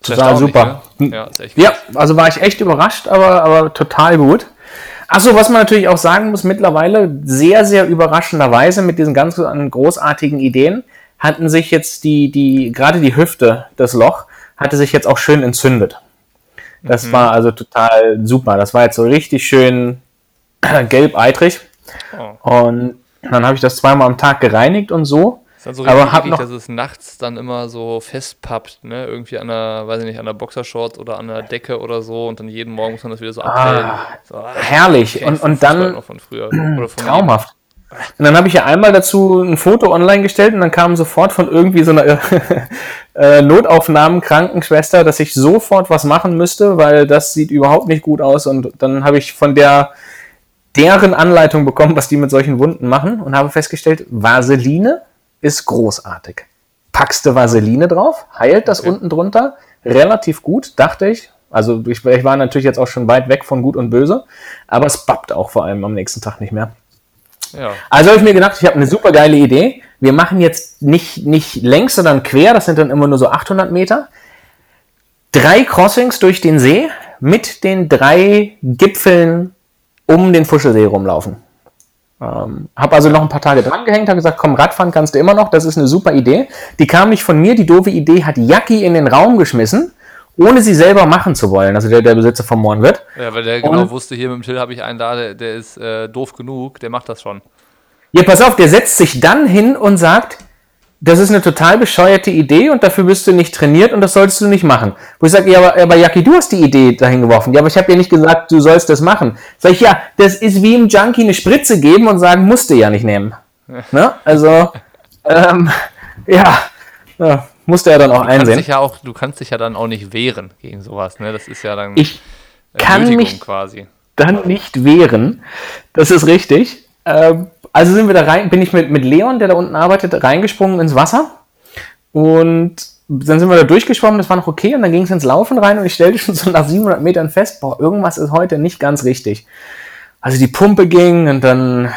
Total super. Ne? Ja, ja, also war ich echt überrascht, aber, aber total gut. Achso, was man natürlich auch sagen muss, mittlerweile sehr, sehr überraschenderweise mit diesen ganz großartigen Ideen hatten sich jetzt die, die, gerade die Hüfte, das Loch, hatte sich jetzt auch schön entzündet. Das mhm. war also total super. Das war jetzt so richtig schön [clears throat] gelb-eitrig. Oh. Und dann habe ich das zweimal am Tag gereinigt und so. Ist dann so richtig, aber hab noch, dass es nachts dann immer so festpappt, ne? Irgendwie an der, weiß ich nicht, an der Boxershort oder an der Decke oder so und dann jeden Morgen muss man das wieder so abstellen. Ah, so, ah, herrlich. Und, und dann traumhaft. Und dann habe ich ja einmal dazu ein Foto online gestellt und dann kam sofort von irgendwie so einer [laughs] äh, Notaufnahmen-Krankenschwester, dass ich sofort was machen müsste, weil das sieht überhaupt nicht gut aus. Und dann habe ich von der deren Anleitung bekommen, was die mit solchen Wunden machen und habe festgestellt, Vaseline ist großartig. Packst du Vaseline drauf, heilt das okay. unten drunter relativ gut, dachte ich. Also ich, ich war natürlich jetzt auch schon weit weg von gut und böse, aber es pappt auch vor allem am nächsten Tag nicht mehr. Ja. Also habe ich mir gedacht, ich habe eine super geile Idee. Wir machen jetzt nicht, nicht längs, sondern quer, das sind dann immer nur so 800 Meter. Drei Crossings durch den See mit den drei Gipfeln um den Fuschelsee rumlaufen. Ähm, habe also noch ein paar Tage dran gehängt, habe gesagt, komm, Radfahren kannst du immer noch, das ist eine super Idee. Die kam nicht von mir, die doofe Idee hat Jacki in den Raum geschmissen, ohne sie selber machen zu wollen, also der, der Besitzer von Mohren Ja, weil der genau wusste, hier mit dem Till habe ich einen da, der, der ist äh, doof genug, der macht das schon. Ja, pass auf, der setzt sich dann hin und sagt, das ist eine total bescheuerte Idee und dafür bist du nicht trainiert und das solltest du nicht machen. Wo ich sage, ja, aber, aber Jackie, du hast die Idee dahin geworfen. Ja, aber ich habe dir nicht gesagt, du sollst das machen. Sag ich, ja, das ist wie im Junkie eine Spritze geben und sagen, musst du ja nicht nehmen. ne? Also, ähm, ja, ja, musste er dann auch du einsehen. Ja auch, du kannst dich ja dann auch nicht wehren gegen sowas. Ne? Das ist ja dann ich kann Nötigung mich quasi. dann nicht wehren. Das ist richtig. Ähm, also sind wir da rein, bin ich mit, mit Leon, der da unten arbeitet, reingesprungen ins Wasser. Und dann sind wir da durchgeschwommen, das war noch okay. Und dann ging es ins Laufen rein und ich stellte schon so nach 700 Metern fest, boah, irgendwas ist heute nicht ganz richtig. Also die Pumpe ging und dann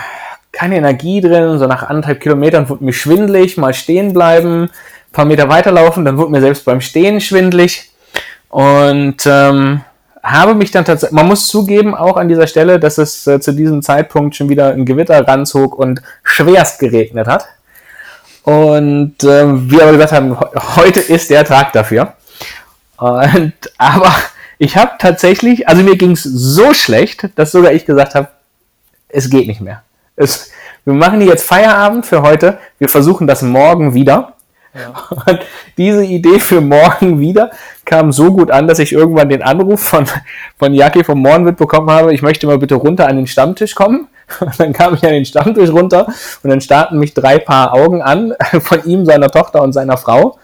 keine Energie drin. So nach anderthalb Kilometern wurde mir schwindlig, mal stehen bleiben, ein paar Meter weiterlaufen, dann wurde mir selbst beim Stehen schwindlig. Und ähm, habe mich dann tatsächlich, man muss zugeben, auch an dieser Stelle, dass es äh, zu diesem Zeitpunkt schon wieder ein Gewitter ranzog und schwerst geregnet hat. Und äh, wir aber gesagt haben, heute ist der Tag dafür. Und, [laughs] aber ich habe tatsächlich, also mir ging es so schlecht, dass sogar ich gesagt habe, es geht nicht mehr. Es, wir machen jetzt Feierabend für heute. Wir versuchen das morgen wieder. Und diese Idee für morgen wieder kam so gut an, dass ich irgendwann den Anruf von, von Jackie vom Morgenwirt bekommen habe, ich möchte mal bitte runter an den Stammtisch kommen. Und dann kam ich an den Stammtisch runter und dann starrten mich drei Paar Augen an [laughs] von ihm, seiner Tochter und seiner Frau.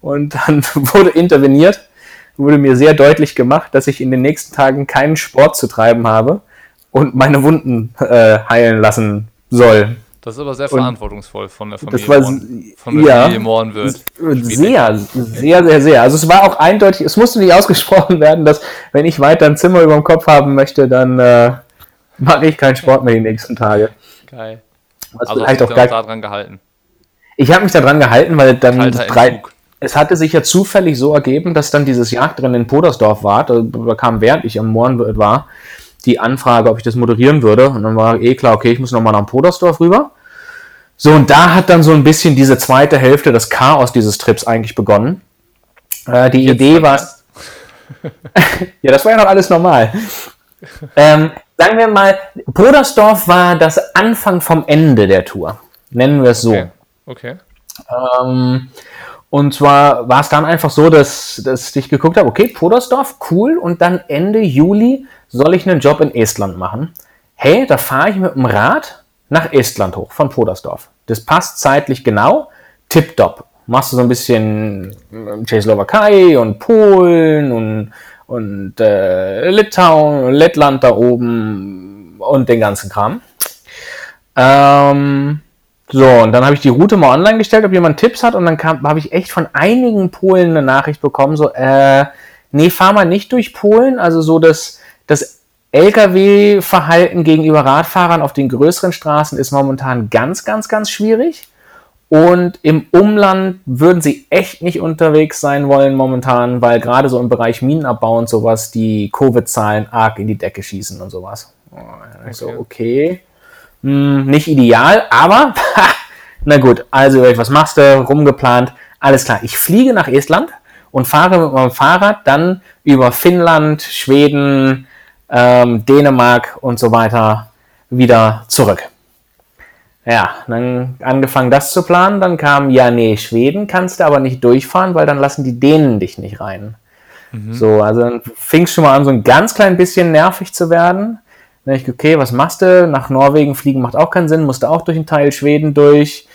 Und dann [laughs] wurde interveniert, wurde mir sehr deutlich gemacht, dass ich in den nächsten Tagen keinen Sport zu treiben habe und meine Wunden äh, heilen lassen soll. Das ist aber sehr verantwortungsvoll von der Familie Das war von der ja, Familie Mohrenwirt. sehr, sehr, sehr, sehr. Also es war auch eindeutig, es musste nicht [laughs] ausgesprochen werden, dass wenn ich weiter ein Zimmer über dem Kopf haben möchte, dann äh, mache ich keinen Sport mehr die nächsten Tage. Geil. Was Also vielleicht hast auch gar, daran gehalten. ich habe mich daran gehalten, weil dann drei, es hatte sich ja zufällig so ergeben, dass dann dieses Jagdrennen in Podersdorf war. Da, da kam, während ich am Mohrenwirt war, die Anfrage, ob ich das moderieren würde. Und dann war eh klar, okay, ich muss nochmal nach Podersdorf rüber. So, und da hat dann so ein bisschen diese zweite Hälfte, das Chaos dieses Trips eigentlich begonnen. Äh, die Jetzt Idee war, [laughs] ja, das war ja noch alles normal. ähm, sagen wir mal, Podersdorf war das Anfang vom Ende der Tour. Nennen wir es so. Okay. okay. Ähm, und zwar war es dann einfach so, dass, dass ich geguckt habe, okay, Podersdorf, cool, und dann Ende Juli soll ich einen Job in Estland machen. Hey, da fahre ich mit dem Rad nach Estland hoch, von Podersdorf. Das passt zeitlich genau, tipptopp. Machst du so ein bisschen Tschechoslowakei und Polen und, und äh, Litauen, Lettland da oben und den ganzen Kram. Ähm, so, und dann habe ich die Route mal online gestellt, ob jemand Tipps hat, und dann habe ich echt von einigen Polen eine Nachricht bekommen, so, äh, nee, fahr mal nicht durch Polen, also so das, das Lkw-Verhalten gegenüber Radfahrern auf den größeren Straßen ist momentan ganz, ganz, ganz schwierig. Und im Umland würden sie echt nicht unterwegs sein wollen momentan, weil gerade so im Bereich Minenabbau und sowas die Covid-Zahlen arg in die Decke schießen und sowas. Okay. So, okay. Hm, nicht ideal, aber [laughs] na gut, also was machst du? Rumgeplant. Alles klar, ich fliege nach Estland und fahre mit meinem Fahrrad dann über Finnland, Schweden, ähm, Dänemark und so weiter wieder zurück. Ja, dann angefangen das zu planen, dann kam, ja, nee, Schweden kannst du aber nicht durchfahren, weil dann lassen die Dänen dich nicht rein. So, also dann fing es schon mal an, so ein ganz klein bisschen nervig zu werden. Dann ich, okay, was machst du? Nach Norwegen fliegen macht auch keinen Sinn, musste auch durch einen Teil Schweden durch.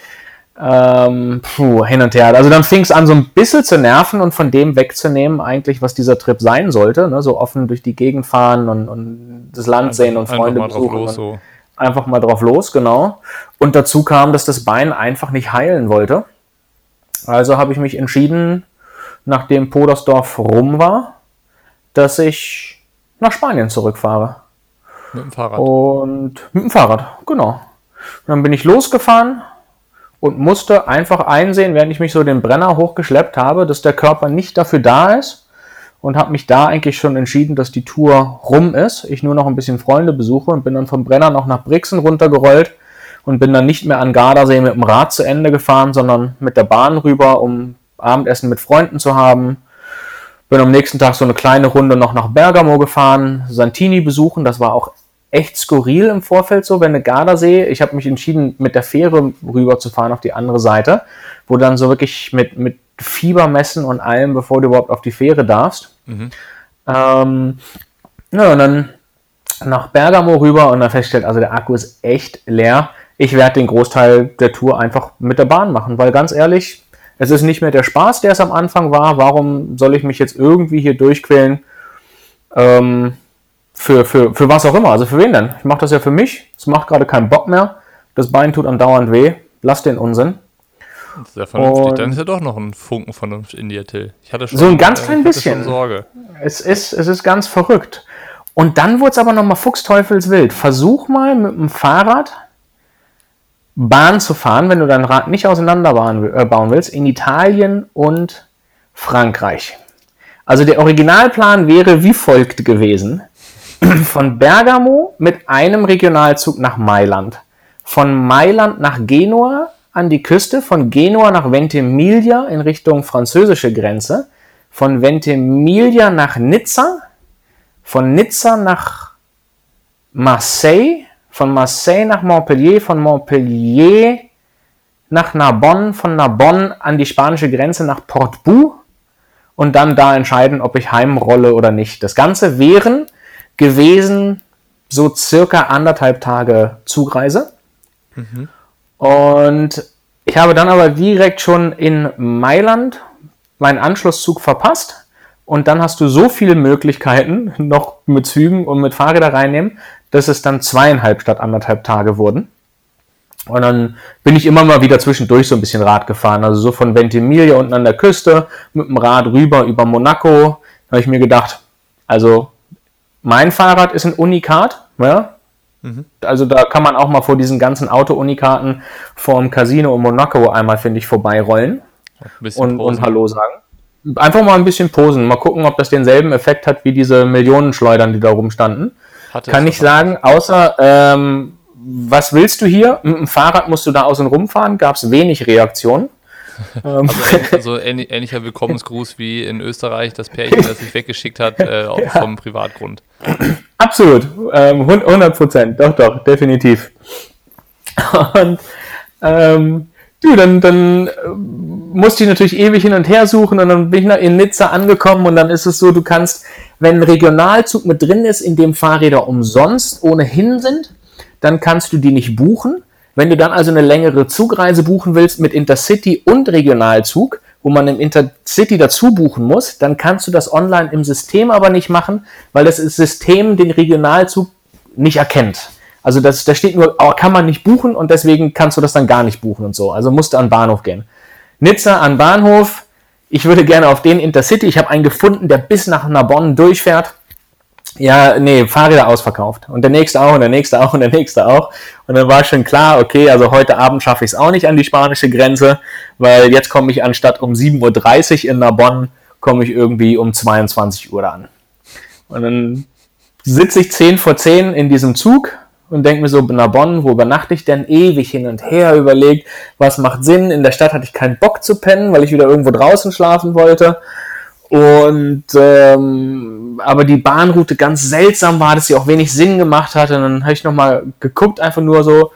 Ähm, puh, hin und her. Also dann fing es an, so ein bisschen zu nerven und von dem wegzunehmen, eigentlich, was dieser Trip sein sollte. Ne? So offen durch die Gegend fahren und, und das Land sehen und Einfach Freunde drauf besuchen. los, und so. Einfach mal drauf los, genau. Und dazu kam, dass das Bein einfach nicht heilen wollte. Also habe ich mich entschieden, nachdem Podersdorf rum war, dass ich nach Spanien zurückfahre. Mit dem Fahrrad. Und mit dem Fahrrad, genau. Und dann bin ich losgefahren und musste einfach einsehen, während ich mich so den Brenner hochgeschleppt habe, dass der Körper nicht dafür da ist und habe mich da eigentlich schon entschieden, dass die Tour rum ist. Ich nur noch ein bisschen Freunde besuche und bin dann vom Brenner noch nach Brixen runtergerollt und bin dann nicht mehr an Gardasee mit dem Rad zu Ende gefahren, sondern mit der Bahn rüber, um Abendessen mit Freunden zu haben. Bin am nächsten Tag so eine kleine Runde noch nach Bergamo gefahren, Santini besuchen, das war auch echt skurril im Vorfeld so, wenn eine Gardasee, ich habe mich entschieden, mit der Fähre rüber zu fahren auf die andere Seite, wo dann so wirklich mit, mit Fiebermessen und allem, bevor du überhaupt auf die Fähre darfst. Mhm. Ähm, ja, und dann nach Bergamo rüber und dann feststellt, also der Akku ist echt leer. Ich werde den Großteil der Tour einfach mit der Bahn machen, weil ganz ehrlich, es ist nicht mehr der Spaß, der es am Anfang war. Warum soll ich mich jetzt irgendwie hier durchquälen? Ähm, für, für, für was auch immer. Also für wen denn? Ich mache das ja für mich. Es macht gerade keinen Bock mehr. Das Bein tut andauernd weh. Lass den Unsinn. Sehr vernünftig. Und Dann ist ja doch noch ein Funken Vernunft in dir, Till. Ich hatte schon, so ein ganz äh, klein bisschen. Sorge. Es ist, es ist ganz verrückt. Und dann wurde es aber nochmal fuchsteufelswild. Versuch mal mit dem Fahrrad Bahn zu fahren, wenn du dein Rad nicht auseinanderbauen äh, willst, in Italien und Frankreich. Also der Originalplan wäre wie folgt gewesen. Von Bergamo mit einem Regionalzug nach Mailand. Von Mailand nach Genua an die Küste, von Genua nach Ventimiglia in Richtung französische Grenze, von Ventimiglia nach Nizza, von Nizza nach Marseille, von Marseille nach Montpellier, von Montpellier nach Narbonne, von Narbonne an die spanische Grenze nach Portbou und dann da entscheiden, ob ich heimrolle oder nicht. Das Ganze wären gewesen so circa anderthalb Tage Zugreise. Mhm. Und ich habe dann aber direkt schon in Mailand meinen Anschlusszug verpasst. Und dann hast du so viele Möglichkeiten [laughs] noch mit Zügen und mit Fahrrädern reinnehmen, dass es dann zweieinhalb statt anderthalb Tage wurden. Und dann bin ich immer mal wieder zwischendurch so ein bisschen Rad gefahren. Also so von Ventimiglia unten an der Küste mit dem Rad rüber über Monaco. Da habe ich mir gedacht, also mein Fahrrad ist ein Unikat. Ja? Mhm. Also da kann man auch mal vor diesen ganzen Auto-Unikaten vor dem Casino in Monaco einmal, finde ich, vorbeirollen und, und Hallo sagen. Einfach mal ein bisschen posen. Mal gucken, ob das denselben Effekt hat wie diese Millionenschleudern, die da rumstanden. Hatte kann ich sagen, außer ähm, was willst du hier? Mit dem Fahrrad musst du da außen rumfahren, gab es wenig Reaktionen. Also, also ähnlicher Willkommensgruß wie in Österreich das Pärchen, das sich weggeschickt hat äh, [laughs] ja. vom Privatgrund. Absolut, ähm, 100 Prozent, doch, doch, definitiv. Und ähm, du, dann, dann äh, musste ich natürlich ewig hin und her suchen und dann bin ich in Nizza angekommen und dann ist es so, du kannst, wenn ein Regionalzug mit drin ist, in dem Fahrräder umsonst ohnehin sind, dann kannst du die nicht buchen. Wenn du dann also eine längere Zugreise buchen willst mit Intercity und Regionalzug, wo man im Intercity dazu buchen muss, dann kannst du das online im System aber nicht machen, weil das System den Regionalzug nicht erkennt. Also das, da steht nur, oh, kann man nicht buchen und deswegen kannst du das dann gar nicht buchen und so. Also musst du an Bahnhof gehen. Nizza an Bahnhof. Ich würde gerne auf den Intercity. Ich habe einen gefunden, der bis nach Narbonne durchfährt. Ja, nee, Fahrräder ausverkauft. Und der nächste auch und der nächste auch und der nächste auch. Und dann war schon klar, okay, also heute Abend schaffe ich es auch nicht an die spanische Grenze, weil jetzt komme ich anstatt um 7.30 Uhr in Narbonne, komme ich irgendwie um 22 Uhr an. Und dann sitze ich 10 vor 10 in diesem Zug und denke mir so, Narbonne, wo übernachte ich denn? Ewig hin und her überlegt, was macht Sinn. In der Stadt hatte ich keinen Bock zu pennen, weil ich wieder irgendwo draußen schlafen wollte. Und ähm, aber die Bahnroute ganz seltsam war, dass sie auch wenig Sinn gemacht hat. Und dann habe ich nochmal geguckt, einfach nur so,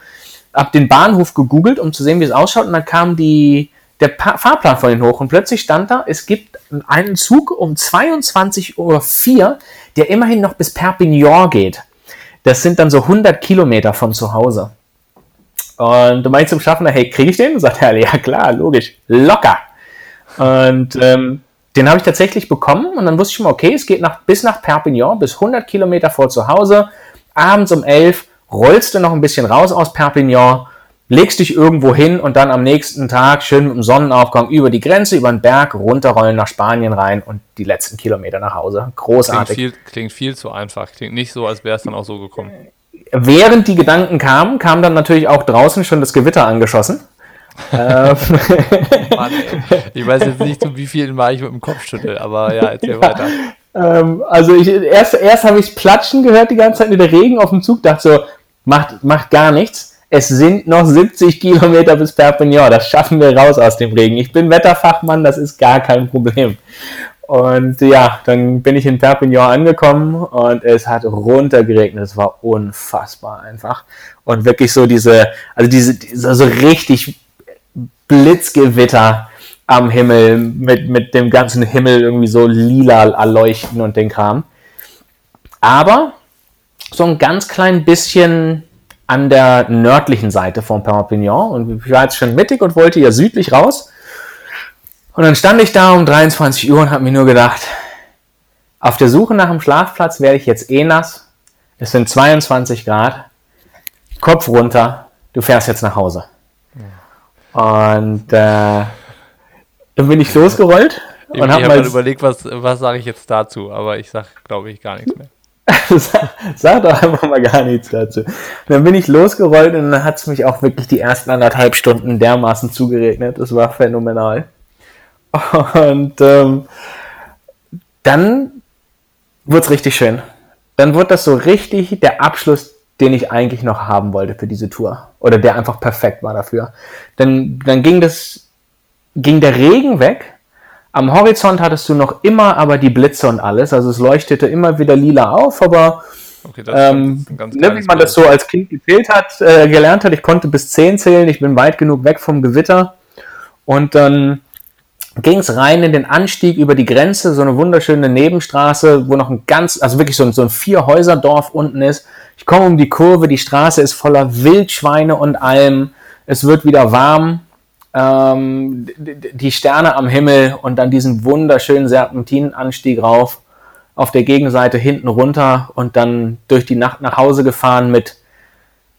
hab den Bahnhof gegoogelt, um zu sehen, wie es ausschaut. Und dann kam die, der pa Fahrplan von ihnen hoch und plötzlich stand da, es gibt einen Zug um 22.04 Uhr, der immerhin noch bis Perpignan geht. Das sind dann so 100 Kilometer von zu Hause. Und du meinst zum Schaffner, hey, kriege ich den? Sagt er, ja klar, logisch, locker. Und ähm, den habe ich tatsächlich bekommen und dann wusste ich schon mal, okay, es geht nach, bis nach Perpignan, bis 100 Kilometer vor zu Hause. Abends um 11 rollst du noch ein bisschen raus aus Perpignan, legst dich irgendwo hin und dann am nächsten Tag schön mit dem Sonnenaufgang über die Grenze, über den Berg, runterrollen nach Spanien rein und die letzten Kilometer nach Hause. Großartig. Klingt viel, klingt viel zu einfach. Klingt nicht so, als wäre es dann auch so gekommen. Während die Gedanken kamen, kam dann natürlich auch draußen schon das Gewitter angeschossen. Ähm. [laughs] Mann, ich weiß jetzt nicht, zu wie vielen Mal ich mit dem Kopf schüttel, aber ja, erzähl ja, weiter. Ähm, also ich, erst, erst habe ich Platschen gehört die ganze Zeit mit der Regen auf dem Zug, dachte so, macht, macht gar nichts. Es sind noch 70 Kilometer bis Perpignan, das schaffen wir raus aus dem Regen. Ich bin Wetterfachmann, das ist gar kein Problem. Und ja, dann bin ich in Perpignan angekommen und es hat runtergeregnet. Es war unfassbar einfach. Und wirklich so diese, also diese, diese so richtig Blitzgewitter am Himmel mit, mit dem ganzen Himmel irgendwie so lila erleuchten und den Kram. Aber so ein ganz klein bisschen an der nördlichen Seite von Perpignan und ich war jetzt schon mittig und wollte ja südlich raus. Und dann stand ich da um 23 Uhr und habe mir nur gedacht, auf der Suche nach einem Schlafplatz werde ich jetzt eh nass. Es sind 22 Grad. Kopf runter. Du fährst jetzt nach Hause. Und äh, dann bin ich losgerollt. Ich, und habe hab mal überlegt, was, was sage ich jetzt dazu, aber ich sage, glaube ich, gar nichts mehr. [laughs] sag, sag doch einfach mal gar nichts dazu. dann bin ich losgerollt und dann hat es mich auch wirklich die ersten anderthalb Stunden dermaßen zugeregnet. Das war phänomenal. Und ähm, dann wird es richtig schön. Dann wird das so richtig der Abschluss, den ich eigentlich noch haben wollte für diese Tour. Oder der einfach perfekt war dafür. Dann, dann ging das, ging der Regen weg. Am Horizont hattest du noch immer aber die Blitze und alles. Also es leuchtete immer wieder lila auf, aber okay, ähm, ne, wie man das so als Kind gezählt hat, äh, gelernt hat, ich konnte bis 10 zählen, ich bin weit genug weg vom Gewitter. Und dann ging es rein in den Anstieg über die Grenze, so eine wunderschöne Nebenstraße, wo noch ein ganz, also wirklich so ein, so ein Vier-Häuser-Dorf unten ist. Ich komme um die Kurve, die Straße ist voller Wildschweine und Alm. Es wird wieder warm. Ähm, die Sterne am Himmel und dann diesen wunderschönen Serpentinenanstieg rauf. Auf der Gegenseite hinten runter und dann durch die Nacht nach Hause gefahren mit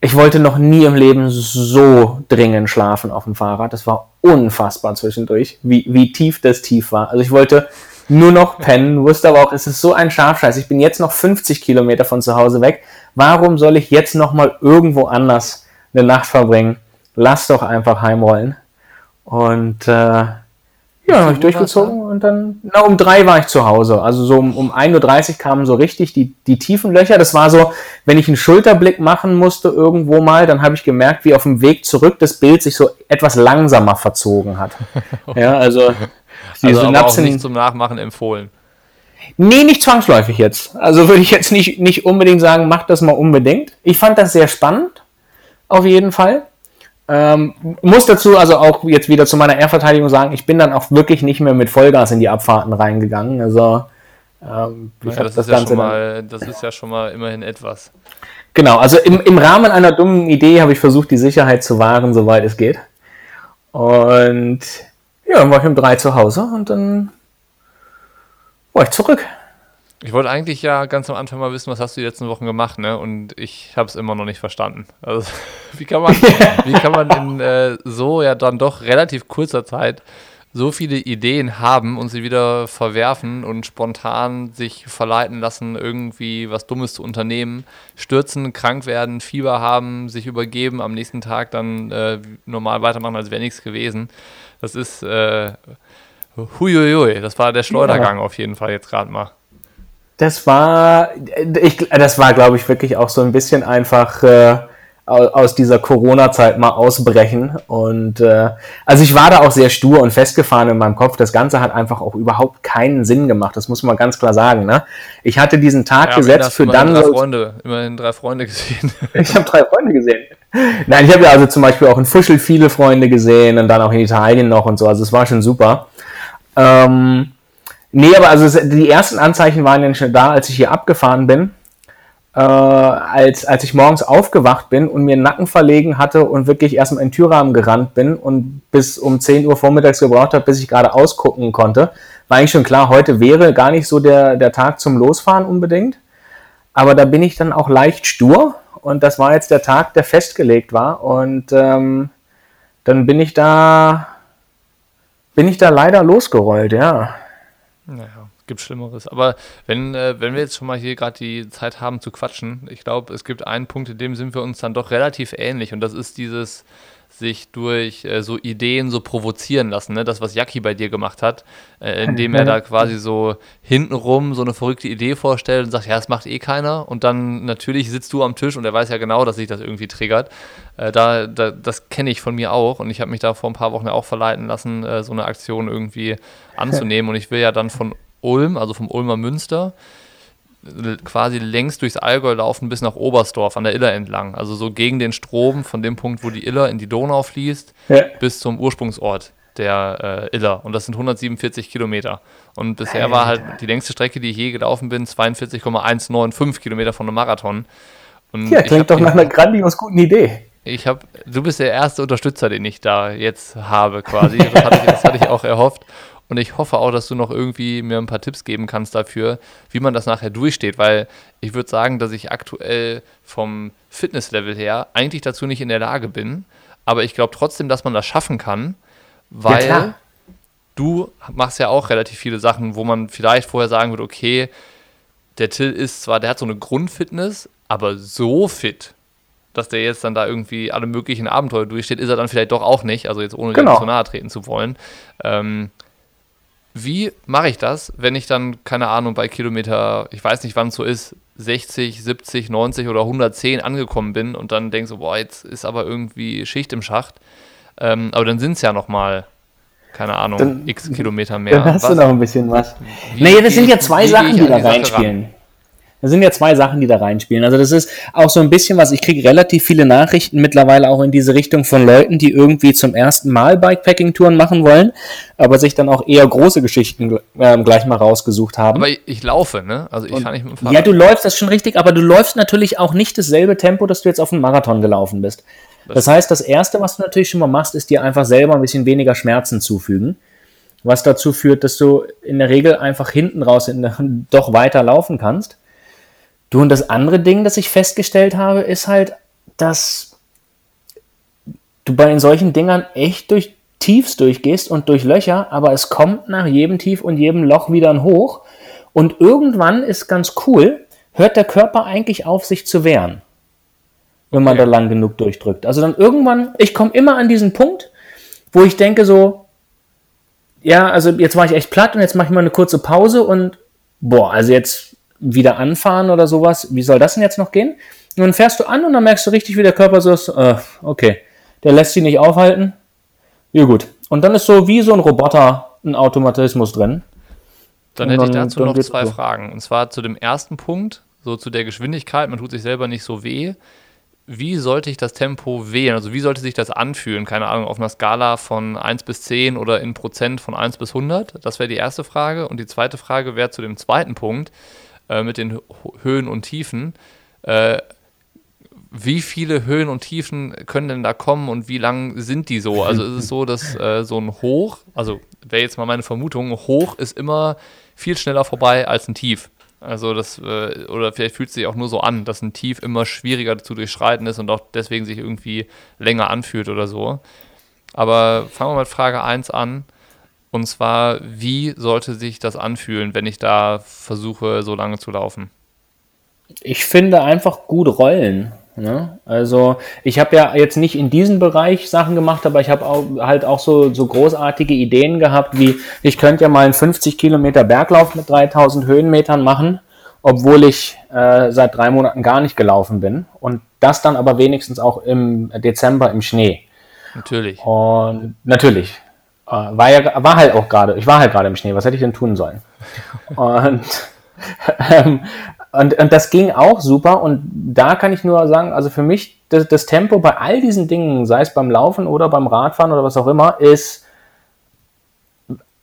ich wollte noch nie im Leben so dringend schlafen auf dem Fahrrad. Das war unfassbar zwischendurch, wie, wie tief das tief war. Also ich wollte nur noch pennen, wusste aber auch, es ist so ein Scharfscheiß. Ich bin jetzt noch 50 Kilometer von zu Hause weg. Warum soll ich jetzt noch mal irgendwo anders eine Nacht verbringen? Lass doch einfach heimrollen. Und äh, ja, habe ich durchgezogen und dann, na, um drei war ich zu Hause. Also so um, um 1.30 Uhr kamen so richtig die, die tiefen Löcher. Das war so, wenn ich einen Schulterblick machen musste irgendwo mal, dann habe ich gemerkt, wie auf dem Weg zurück das Bild sich so etwas langsamer verzogen hat. [laughs] ja, also die also Synapsen. nicht zum Nachmachen empfohlen. Nee, nicht zwangsläufig jetzt. Also würde ich jetzt nicht, nicht unbedingt sagen, mach das mal unbedingt. Ich fand das sehr spannend. Auf jeden Fall. Ähm, muss dazu also auch jetzt wieder zu meiner Ehrverteidigung sagen, ich bin dann auch wirklich nicht mehr mit Vollgas in die Abfahrten reingegangen. Also ähm, ja, das, das, ist Ganze ja mal, das ist ja schon mal immerhin etwas. Genau, also im, im Rahmen einer dummen Idee habe ich versucht, die Sicherheit zu wahren, soweit es geht. Und ja, dann war ich um drei zu Hause und dann war ich zurück. Ich wollte eigentlich ja ganz am Anfang mal wissen, was hast du die letzten Wochen gemacht, ne? Und ich habe es immer noch nicht verstanden. Also [laughs] wie kann man, [laughs] wie kann man in äh, so ja dann doch relativ kurzer Zeit so viele Ideen haben und sie wieder verwerfen und spontan sich verleiten lassen, irgendwie was Dummes zu unternehmen, stürzen, krank werden, Fieber haben, sich übergeben, am nächsten Tag dann äh, normal weitermachen, als wäre nichts gewesen. Das ist äh, huiuiui, das war der Schleudergang ja. auf jeden Fall jetzt gerade mal. Das war, ich, das war, glaube ich, wirklich auch so ein bisschen einfach äh, aus dieser Corona-Zeit mal ausbrechen. Und äh, also ich war da auch sehr stur und festgefahren in meinem Kopf. Das Ganze hat einfach auch überhaupt keinen Sinn gemacht. Das muss man ganz klar sagen. Ne? Ich hatte diesen Tag ja, gesetzt für dann. Drei Freunde, immerhin drei Freunde gesehen. [laughs] ich habe drei Freunde gesehen. Nein, ich habe ja also zum Beispiel auch in Fuschel viele Freunde gesehen und dann auch in Italien noch und so. Also es war schon super. Ähm, Nee, aber also die ersten Anzeichen waren ja schon da, als ich hier abgefahren bin. Äh, als, als ich morgens aufgewacht bin und mir den Nacken verlegen hatte und wirklich erstmal in den Türrahmen gerannt bin und bis um 10 Uhr vormittags gebraucht habe, bis ich gerade ausgucken konnte, war eigentlich schon klar, heute wäre gar nicht so der, der Tag zum Losfahren unbedingt. Aber da bin ich dann auch leicht stur und das war jetzt der Tag, der festgelegt war. Und ähm, dann bin ich da, bin ich da leider losgerollt, ja. Naja, gibt Schlimmeres. Aber wenn, äh, wenn wir jetzt schon mal hier gerade die Zeit haben zu quatschen, ich glaube, es gibt einen Punkt, in dem sind wir uns dann doch relativ ähnlich und das ist dieses sich durch äh, so Ideen so provozieren lassen, ne? das, was Jacki bei dir gemacht hat, äh, indem er [laughs] da quasi so hintenrum so eine verrückte Idee vorstellt und sagt, ja, das macht eh keiner und dann natürlich sitzt du am Tisch und er weiß ja genau, dass sich das irgendwie triggert. Äh, da, da, das kenne ich von mir auch und ich habe mich da vor ein paar Wochen auch verleiten lassen, äh, so eine Aktion irgendwie anzunehmen und ich will ja dann von Ulm, also vom Ulmer Münster, quasi längs durchs Allgäu laufen bis nach Oberstdorf an der Iller entlang. Also so gegen den Strom von dem Punkt, wo die Iller in die Donau fließt, ja. bis zum Ursprungsort der äh, Iller. Und das sind 147 Kilometer. Und bisher Alter. war halt die längste Strecke, die ich je gelaufen bin, 42,195 Kilometer von einem Marathon. Und ja, klingt doch nach einer grandios guten Idee. Ich habe, du bist der erste Unterstützer, den ich da jetzt habe, quasi. Das hatte ich, das hatte ich auch erhofft. Und ich hoffe auch, dass du noch irgendwie mir ein paar Tipps geben kannst dafür, wie man das nachher durchsteht, weil ich würde sagen, dass ich aktuell vom Fitnesslevel her eigentlich dazu nicht in der Lage bin. Aber ich glaube trotzdem, dass man das schaffen kann, weil ja, du machst ja auch relativ viele Sachen, wo man vielleicht vorher sagen würde, okay, der Till ist zwar, der hat so eine Grundfitness, aber so fit, dass der jetzt dann da irgendwie alle möglichen Abenteuer durchsteht, ist er dann vielleicht doch auch nicht, also jetzt ohne genau. zu nahe treten zu wollen. Ähm, wie mache ich das, wenn ich dann, keine Ahnung, bei Kilometer, ich weiß nicht, wann es so ist, 60, 70, 90 oder 110 angekommen bin und dann denkst so, boah, jetzt ist aber irgendwie Schicht im Schacht. Ähm, aber dann sind es ja nochmal, keine Ahnung, dann, x Kilometer mehr. Dann hast was? du noch ein bisschen was. Wie, naja, das sind ja zwei Sachen, die da reinspielen. Das sind ja zwei Sachen, die da reinspielen. Also das ist auch so ein bisschen was, ich kriege relativ viele Nachrichten mittlerweile auch in diese Richtung von Leuten, die irgendwie zum ersten Mal Bikepacking-Touren machen wollen, aber sich dann auch eher große Geschichten äh, gleich mal rausgesucht haben. Aber ich, ich laufe, ne? Also ich fahre nicht mit dem Fahrrad. Ja, du läufst, das schon richtig, aber du läufst natürlich auch nicht dasselbe Tempo, das du jetzt auf dem Marathon gelaufen bist. Das, heißt, das Erste, was du natürlich schon mal machst, ist dir einfach selber ein bisschen weniger Schmerzen zufügen was dazu führt, dass du in der Regel einfach hinten raus in, [laughs] doch weiter laufen kannst. Du, und das andere Ding, das ich festgestellt habe, ist halt, dass du bei den solchen Dingern echt durch Tiefs durchgehst und durch Löcher, aber es kommt nach jedem Tief und jedem Loch wieder ein Hoch. Und irgendwann ist ganz cool, hört der Körper eigentlich auf, sich zu wehren, wenn man okay. da lang genug durchdrückt. Also dann irgendwann, ich komme immer an diesen Punkt, wo ich denke so, ja, also jetzt war ich echt platt und jetzt mache ich mal eine kurze Pause und boah, also jetzt wieder anfahren oder sowas, wie soll das denn jetzt noch gehen? Und dann fährst du an und dann merkst du richtig, wie der Körper so ist, äh, okay, der lässt sich nicht aufhalten. Ja gut. Und dann ist so wie so ein Roboter ein Automatismus drin. Dann hätte dann, ich dazu noch zwei so. Fragen. Und zwar zu dem ersten Punkt, so zu der Geschwindigkeit, man tut sich selber nicht so weh. Wie sollte ich das Tempo wählen? Also wie sollte sich das anfühlen? Keine Ahnung, auf einer Skala von 1 bis 10 oder in Prozent von 1 bis 100? Das wäre die erste Frage. Und die zweite Frage wäre zu dem zweiten Punkt äh, mit den Höhen und Tiefen. Äh, wie viele Höhen und Tiefen können denn da kommen und wie lang sind die so? Also ist es so, dass äh, so ein Hoch, also wäre jetzt mal meine Vermutung, Hoch ist immer viel schneller vorbei als ein Tief. Also das, äh, oder vielleicht fühlt es sich auch nur so an, dass ein Tief immer schwieriger zu durchschreiten ist und auch deswegen sich irgendwie länger anfühlt oder so. Aber fangen wir mit Frage 1 an. Und zwar, wie sollte sich das anfühlen, wenn ich da versuche, so lange zu laufen? Ich finde einfach gut rollen. Ne? Also ich habe ja jetzt nicht in diesem Bereich Sachen gemacht, aber ich habe halt auch so, so großartige Ideen gehabt, wie ich könnte ja mal einen 50 Kilometer Berglauf mit 3000 Höhenmetern machen, obwohl ich äh, seit drei Monaten gar nicht gelaufen bin. Und das dann aber wenigstens auch im Dezember im Schnee. Natürlich. Und natürlich. Äh, war ja war halt auch gerade, ich war halt gerade im Schnee, was hätte ich denn tun sollen? [laughs] und, ähm, und, und das ging auch super und da kann ich nur sagen, also für mich das, das Tempo bei all diesen Dingen, sei es beim Laufen oder beim Radfahren oder was auch immer, ist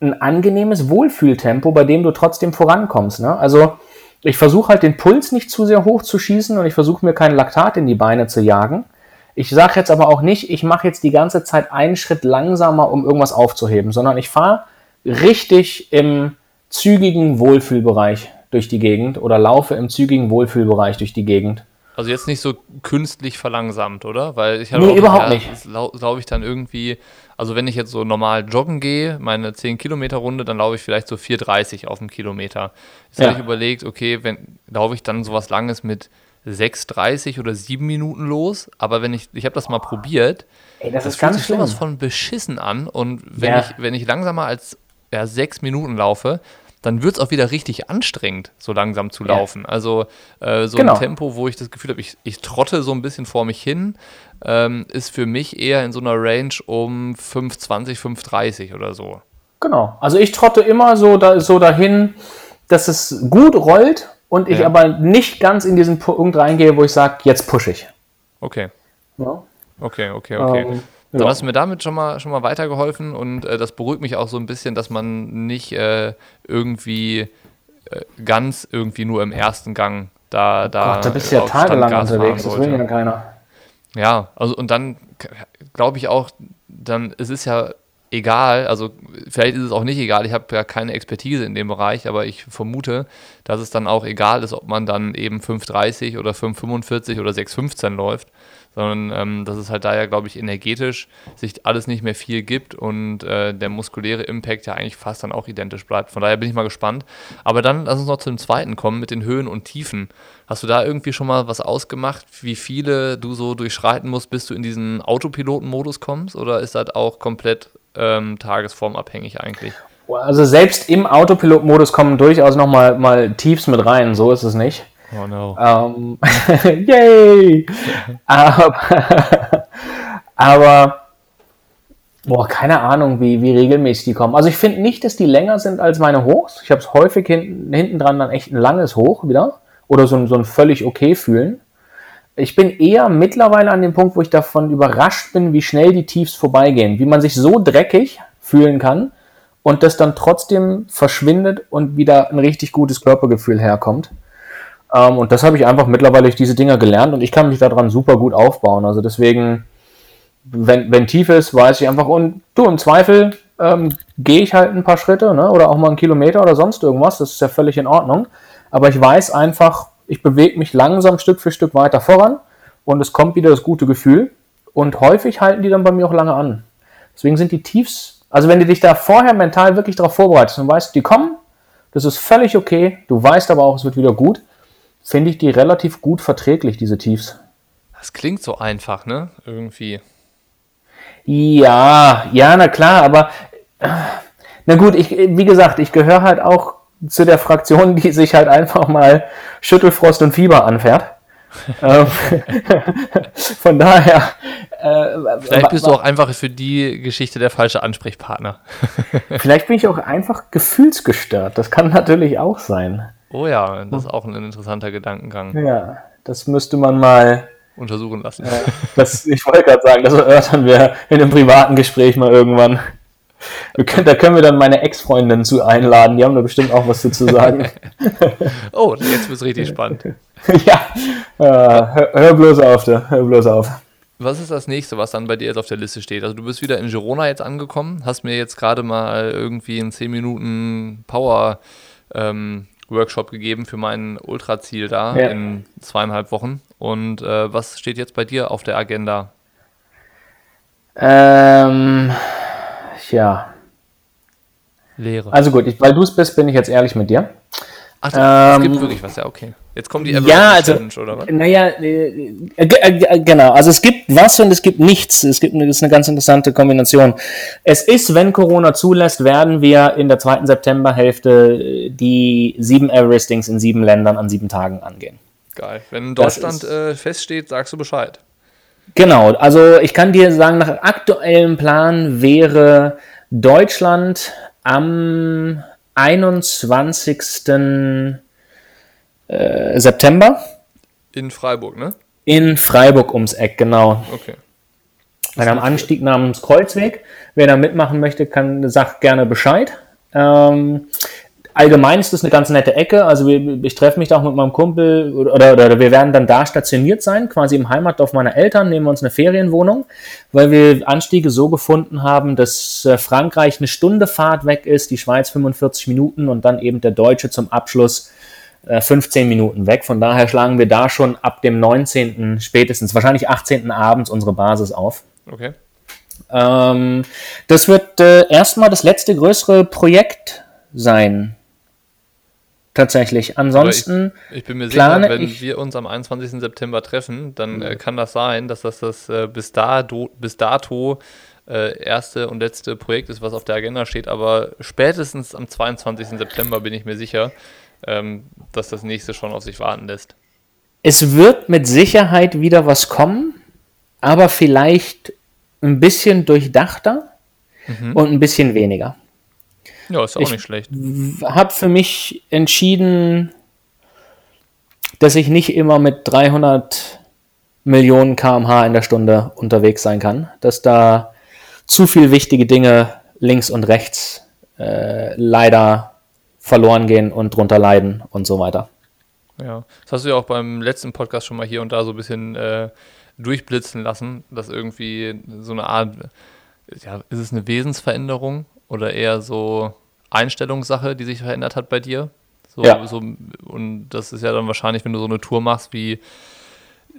ein angenehmes Wohlfühltempo, bei dem du trotzdem vorankommst. Ne? Also ich versuche halt den Puls nicht zu sehr hoch zu schießen und ich versuche mir kein Laktat in die Beine zu jagen. Ich sage jetzt aber auch nicht, ich mache jetzt die ganze Zeit einen Schritt langsamer, um irgendwas aufzuheben, sondern ich fahre richtig im zügigen Wohlfühlbereich durch die Gegend oder laufe im zügigen Wohlfühlbereich durch die Gegend. Also jetzt nicht so künstlich verlangsamt, oder? Weil ich habe nee, überhaupt nicht. Glaube ich dann irgendwie, also wenn ich jetzt so normal joggen gehe, meine 10 Kilometer Runde, dann laufe ich vielleicht so 4,30 auf dem Kilometer. Jetzt ja. habe ich überlegt, okay, wenn laufe ich dann sowas Langes mit 6,30 oder 7 Minuten los, aber wenn ich, ich habe das mal probiert, Ey, das, das ist ganz sowas von beschissen an und wenn, ja. ich, wenn ich langsamer als ja, 6 Minuten laufe, dann wird es auch wieder richtig anstrengend, so langsam zu laufen. Ja. Also äh, so genau. ein Tempo, wo ich das Gefühl habe, ich, ich trotte so ein bisschen vor mich hin, ähm, ist für mich eher in so einer Range um 5,20, 5,30 oder so. Genau. Also ich trotte immer so, da, so dahin, dass es gut rollt und ich Ja. aber nicht ganz in diesen Punkt reingehe, wo ich sage, jetzt pushe ich. Okay. Ja. Okay, okay, okay. Ähm, Dann ja. hast du mir damit schon mal, schon mal weitergeholfen und äh, das beruhigt mich auch so ein bisschen, dass man nicht äh, irgendwie äh, ganz irgendwie nur im ersten Gang da, da, Gott, da bist du ja tagelang Standgas unterwegs, das will ja keiner. Ja, also und dann glaube ich auch, dann es ist ja egal, also vielleicht ist es auch nicht egal, ich habe ja keine Expertise in dem Bereich, aber ich vermute, dass es dann auch egal ist, ob man dann eben 5,30 oder 5,45 oder 6,15 läuft, sondern ähm, dass es halt da ja, glaube ich, energetisch sich alles nicht mehr viel gibt und äh, der muskuläre Impact ja eigentlich fast dann auch identisch bleibt. Von daher bin ich mal gespannt. Aber dann lass uns noch zu dem zweiten kommen mit den Höhen und Tiefen. Hast du da irgendwie schon mal was ausgemacht, wie viele du so durchschreiten musst, bis du in diesen Autopiloten-Modus kommst? Oder ist das auch komplett ähm, tagesformabhängig eigentlich? Also selbst im Autopilot-Modus kommen durchaus noch mal, mal Tiefs mit rein, so ist es nicht. Oh no. Ähm, [laughs] yay! aber, [laughs] aber boah, keine Ahnung, wie, wie regelmäßig die kommen. Also ich finde nicht, dass die länger sind als meine Hochs. Ich habe es häufig hinten, hinten dran dann echt ein langes Hoch wieder. Oder so, so ein völlig okay fühlen. Ich bin eher mittlerweile an dem Punkt, wo ich davon überrascht bin, wie schnell die Tiefs vorbeigehen. Wie man sich so dreckig fühlen kann und das dann trotzdem verschwindet und wieder ein richtig gutes Körpergefühl herkommt. Ähm, und das habe ich einfach mittlerweile durch diese Dinger gelernt und ich kann mich daran super gut aufbauen. Also deswegen, wenn, wenn tief ist, weiß ich einfach, und du, im Zweifel ähm, gehe ich halt ein paar Schritte ne, oder auch mal einen Kilometer oder sonst irgendwas. Das ist ja völlig in Ordnung. Aber ich weiß einfach, ich bewege mich langsam Stück für Stück weiter voran und es kommt wieder das gute Gefühl. Und häufig halten die dann bei mir auch lange an. Deswegen sind die Tiefs, also wenn du dich da vorher mental wirklich darauf vorbereitest und weißt, die kommen, das ist völlig okay, du weißt aber auch, es wird wieder gut, finde ich die relativ gut verträglich, diese Tiefs. Das klingt so einfach, ne? Irgendwie. Ja, ja, na klar, aber na gut, ich, wie gesagt, ich gehöre halt auch zu der Fraktion, die sich halt einfach mal Schüttelfrost und Fieber anfährt. [laughs] Ähm, [laughs] Von daher. Äh, Vielleicht bist du auch einfach für die Geschichte der falsche Ansprechpartner. [laughs] Vielleicht bin ich auch einfach gefühlsgestört. Das kann natürlich auch sein. Oh ja, das ist auch ein interessanter Gedankengang. Ja, das müsste man mal. Untersuchen lassen. Das, ich wollte gerade sagen, das erörtern wir in einem privaten Gespräch mal irgendwann. Können, da können wir dann meine Ex-Freundin zu einladen. Die haben da bestimmt auch was dazu zu sagen. [laughs] Oh, jetzt wird es richtig spannend. [laughs] ja, äh, hör, hör bloß auf, da, hör bloß auf. Was ist das nächste, was dann bei dir jetzt auf der Liste steht? Also du bist wieder in Girona jetzt angekommen, hast mir jetzt gerade mal irgendwie einen 10 Minuten Power ähm, Workshop gegeben für mein Ultraziel da Ja. in zweieinhalb Wochen. Und äh, was steht jetzt bei dir auf der Agenda? Ähm, ja, Lehre. also gut, ich, weil du es bist, bin ich jetzt ehrlich mit dir. Ach, es ähm, gibt wirklich was, ja, okay. Jetzt kommt die Ja, also- Challenge, oder was? Naja, äh, äh, g- äh, genau. Also es gibt was und es gibt nichts. Es gibt eine, das ist eine ganz interessante Kombination. Es ist, wenn Corona zulässt, werden wir in der zweiten Septemberhälfte äh, die sieben Everestings in sieben Ländern an sieben Tagen angehen. Geil. Wenn Deutschland ist- äh, feststeht, sagst du Bescheid. Genau, also ich kann dir sagen, nach aktuellem Plan wäre Deutschland am 21. äh, September In Freiburg, ne? in Freiburg ums Eck, genau. Okay. Bei einem Anstieg namens Kreuzweg. Wer da mitmachen möchte, kann, sagt gerne Bescheid. Ähm, allgemein ist das eine ganz nette Ecke. Also wir, ich treffe mich da auch mit meinem Kumpel oder, oder, wir werden dann da stationiert sein, quasi im Heimatdorf meiner Eltern, nehmen wir uns eine Ferienwohnung, weil wir Anstiege so gefunden haben, dass äh, Frankreich eine Stunde Fahrt weg ist, die Schweiz 45 Minuten und dann eben der Deutsche zum Abschluss äh, 15 Minuten weg. Von daher schlagen wir da schon ab dem 19. spätestens, wahrscheinlich 18. abends unsere Basis auf. Okay. Ähm, das wird äh, erstmal das letzte größere Projekt sein. Tatsächlich. Ansonsten, Ich bin mir plane sicher, wenn ich- wir uns am 21. September treffen, dann äh, kann das sein, dass das das äh, bis, dato, bis dato äh, erste und letzte Projekt ist, was auf der Agenda steht. Aber spätestens am 22. September bin ich mir sicher, ähm, dass das nächste schon auf sich warten lässt. es wird mit Sicherheit wieder was kommen, aber vielleicht ein bisschen durchdachter und ein bisschen weniger. Ja, ist auch ich nicht schlecht. Habe für mich entschieden, dass ich nicht immer mit 300 Millionen kmh in der Stunde unterwegs sein kann, dass da zu viel wichtige Dinge links und rechts äh, leider verloren gehen und drunter leiden und so weiter. Ja, das hast du ja auch beim letzten Podcast schon mal hier und da so ein bisschen äh, durchblitzen lassen, dass irgendwie so eine Art, ja, ist es eine Wesensveränderung oder eher so Einstellungssache, die sich verändert hat bei dir? So, ja. So, und das ist ja dann wahrscheinlich, wenn du so eine Tour machst wie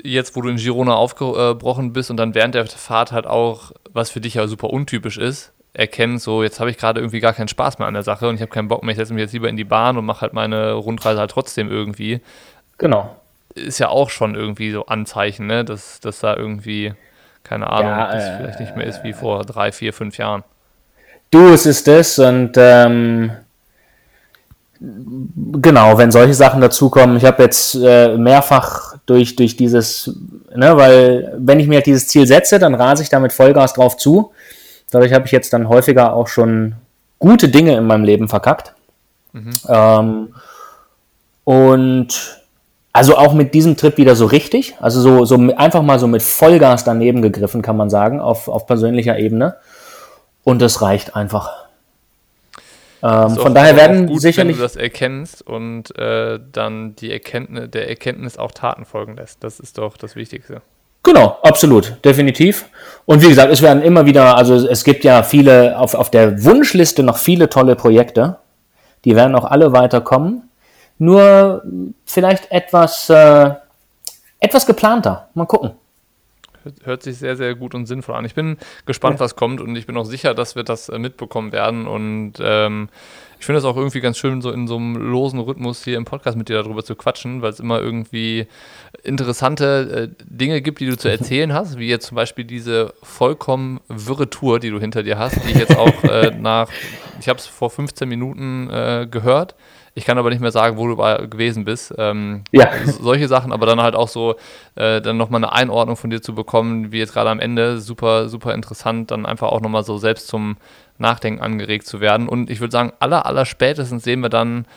jetzt, wo du in Girona aufgebrochen bist und dann während der Fahrt halt auch, was für dich ja super untypisch ist, erkennen, so jetzt habe ich gerade irgendwie gar keinen Spaß mehr an der Sache und ich habe keinen Bock mehr, ich setze mich jetzt lieber in die Bahn und mache halt meine Rundreise halt trotzdem irgendwie. Genau. Ist ja auch schon irgendwie so Anzeichen, ne? dass, dass da irgendwie, keine Ahnung, ja, das äh, vielleicht nicht mehr ist wie vor drei, vier, fünf Jahren. Du, es ist das und ähm, genau, wenn solche Sachen dazukommen, ich habe jetzt äh, mehrfach durch, durch dieses, ne, weil wenn ich mir halt dieses Ziel setze, dann rase ich damit Vollgas drauf zu Dadurch habe ich jetzt dann häufiger auch schon gute Dinge in meinem Leben verkackt. Mhm. Ähm, und also auch mit diesem Trip wieder so richtig, also so, so einfach mal so mit Vollgas daneben gegriffen, kann man sagen, auf, auf persönlicher Ebene. Und das reicht einfach. Ähm, von daher werden gut, sicherlich. Wenn du das erkennst und äh, dann die Erkenntnis, der Erkenntnis auch Taten folgen lässt. Das ist doch das Wichtigste. Genau, absolut, definitiv. Und wie gesagt, es werden immer wieder, also es gibt ja viele, auf, auf der Wunschliste noch viele tolle Projekte. Die werden auch alle weiterkommen. Nur vielleicht etwas, äh, etwas geplanter. Mal gucken. Hört sich sehr, sehr gut und sinnvoll an. Ich bin gespannt, ja. was kommt und ich bin auch sicher, dass wir das äh, mitbekommen werden. Und ähm, ich finde es auch irgendwie ganz schön, so in so einem losen Rhythmus hier im Podcast mit dir darüber zu quatschen, weil es immer irgendwie interessante äh, Dinge gibt, die du zu erzählen hast, wie jetzt zum Beispiel diese vollkommen wirre Tour, die du hinter dir hast, die ich jetzt auch [laughs] äh, nach, ich habe es vor 15 Minuten äh, gehört. Ich kann aber nicht mehr sagen, wo du gewesen bist. Ähm, ja. Solche Sachen, aber dann halt auch so, äh, dann nochmal eine Einordnung von dir zu bekommen, wie jetzt gerade am Ende. Super, super interessant, dann einfach auch nochmal so selbst zum Nachdenken angeregt zu werden. Und ich würde sagen, aller, aller spätestens sehen wir dann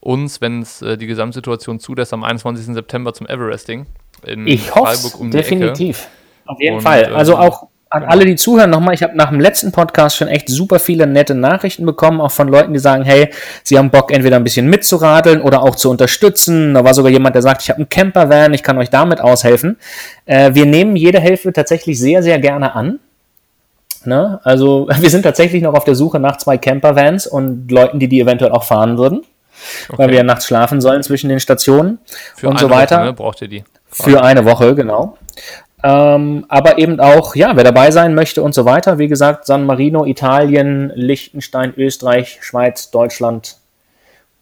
uns, wenn es äh, die Gesamtsituation zulässt, am 21. September zum Everesting in ich Freiburg um definitiv. Ecke. Auf jeden Und, Fall. Also ähm, auch an genau. alle, die zuhören, nochmal, ich habe nach dem letzten Podcast schon echt super viele nette Nachrichten bekommen, auch von Leuten, die sagen, hey, sie haben Bock, entweder ein bisschen mitzuradeln oder auch zu unterstützen. Da war sogar jemand, der sagt, ich habe einen Campervan, ich kann euch damit aushelfen. Äh, wir nehmen jede Hilfe tatsächlich sehr, sehr gerne an. Ne? Also [laughs] wir sind tatsächlich noch auf der Suche nach zwei Campervans und Leuten, die die eventuell auch fahren würden. Okay. Weil wir ja nachts schlafen sollen zwischen den Stationen Für und so weiter. Woche, ne? Braucht ihr die? Für eine Woche, genau. Ähm, aber eben auch, ja, wer dabei sein möchte und so weiter. Wie gesagt, San Marino, Italien, Liechtenstein, Österreich, Schweiz, Deutschland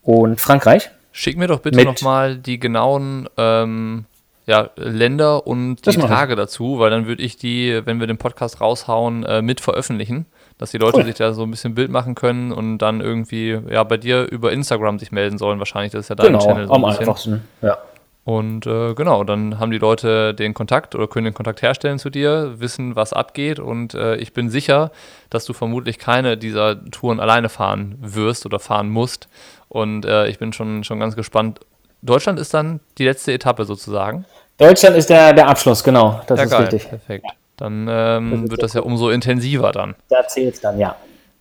und Frankreich. Schick mir doch bitte nochmal die genauen ähm, ja, Länder und die Tage dazu, weil dann würde ich die, wenn wir den Podcast raushauen, äh, mit veröffentlichen dass die Leute cool. sich da so ein bisschen Bild machen können und dann irgendwie ja bei dir über Instagram sich melden sollen. Wahrscheinlich, das ist ja dein genau, Channel. So am einfachsten, ja. Und äh, genau, dann haben die Leute den Kontakt oder können den Kontakt herstellen zu dir, wissen, was abgeht. Und äh, ich bin sicher, dass du vermutlich keine dieser Touren alleine fahren wirst oder fahren musst. Und äh, ich bin schon, schon ganz gespannt. Deutschland ist dann die letzte Etappe sozusagen. Deutschland ist der, der Abschluss, genau. Das ja, ist geil, richtig. Perfekt. Ja. Dann ähm, das wird das ja umso intensiver dann. Da zählt es dann, ja.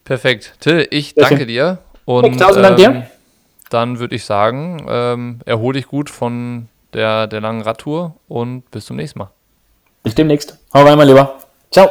Perfekt. Till, ich Sehr danke schön. dir. Und tausend Dank ähm, dir. Dann würde ich sagen, ähm, erhole dich gut von der, der langen Radtour und bis zum nächsten Mal. Bis demnächst. Hau rein, mein Lieber. Ciao.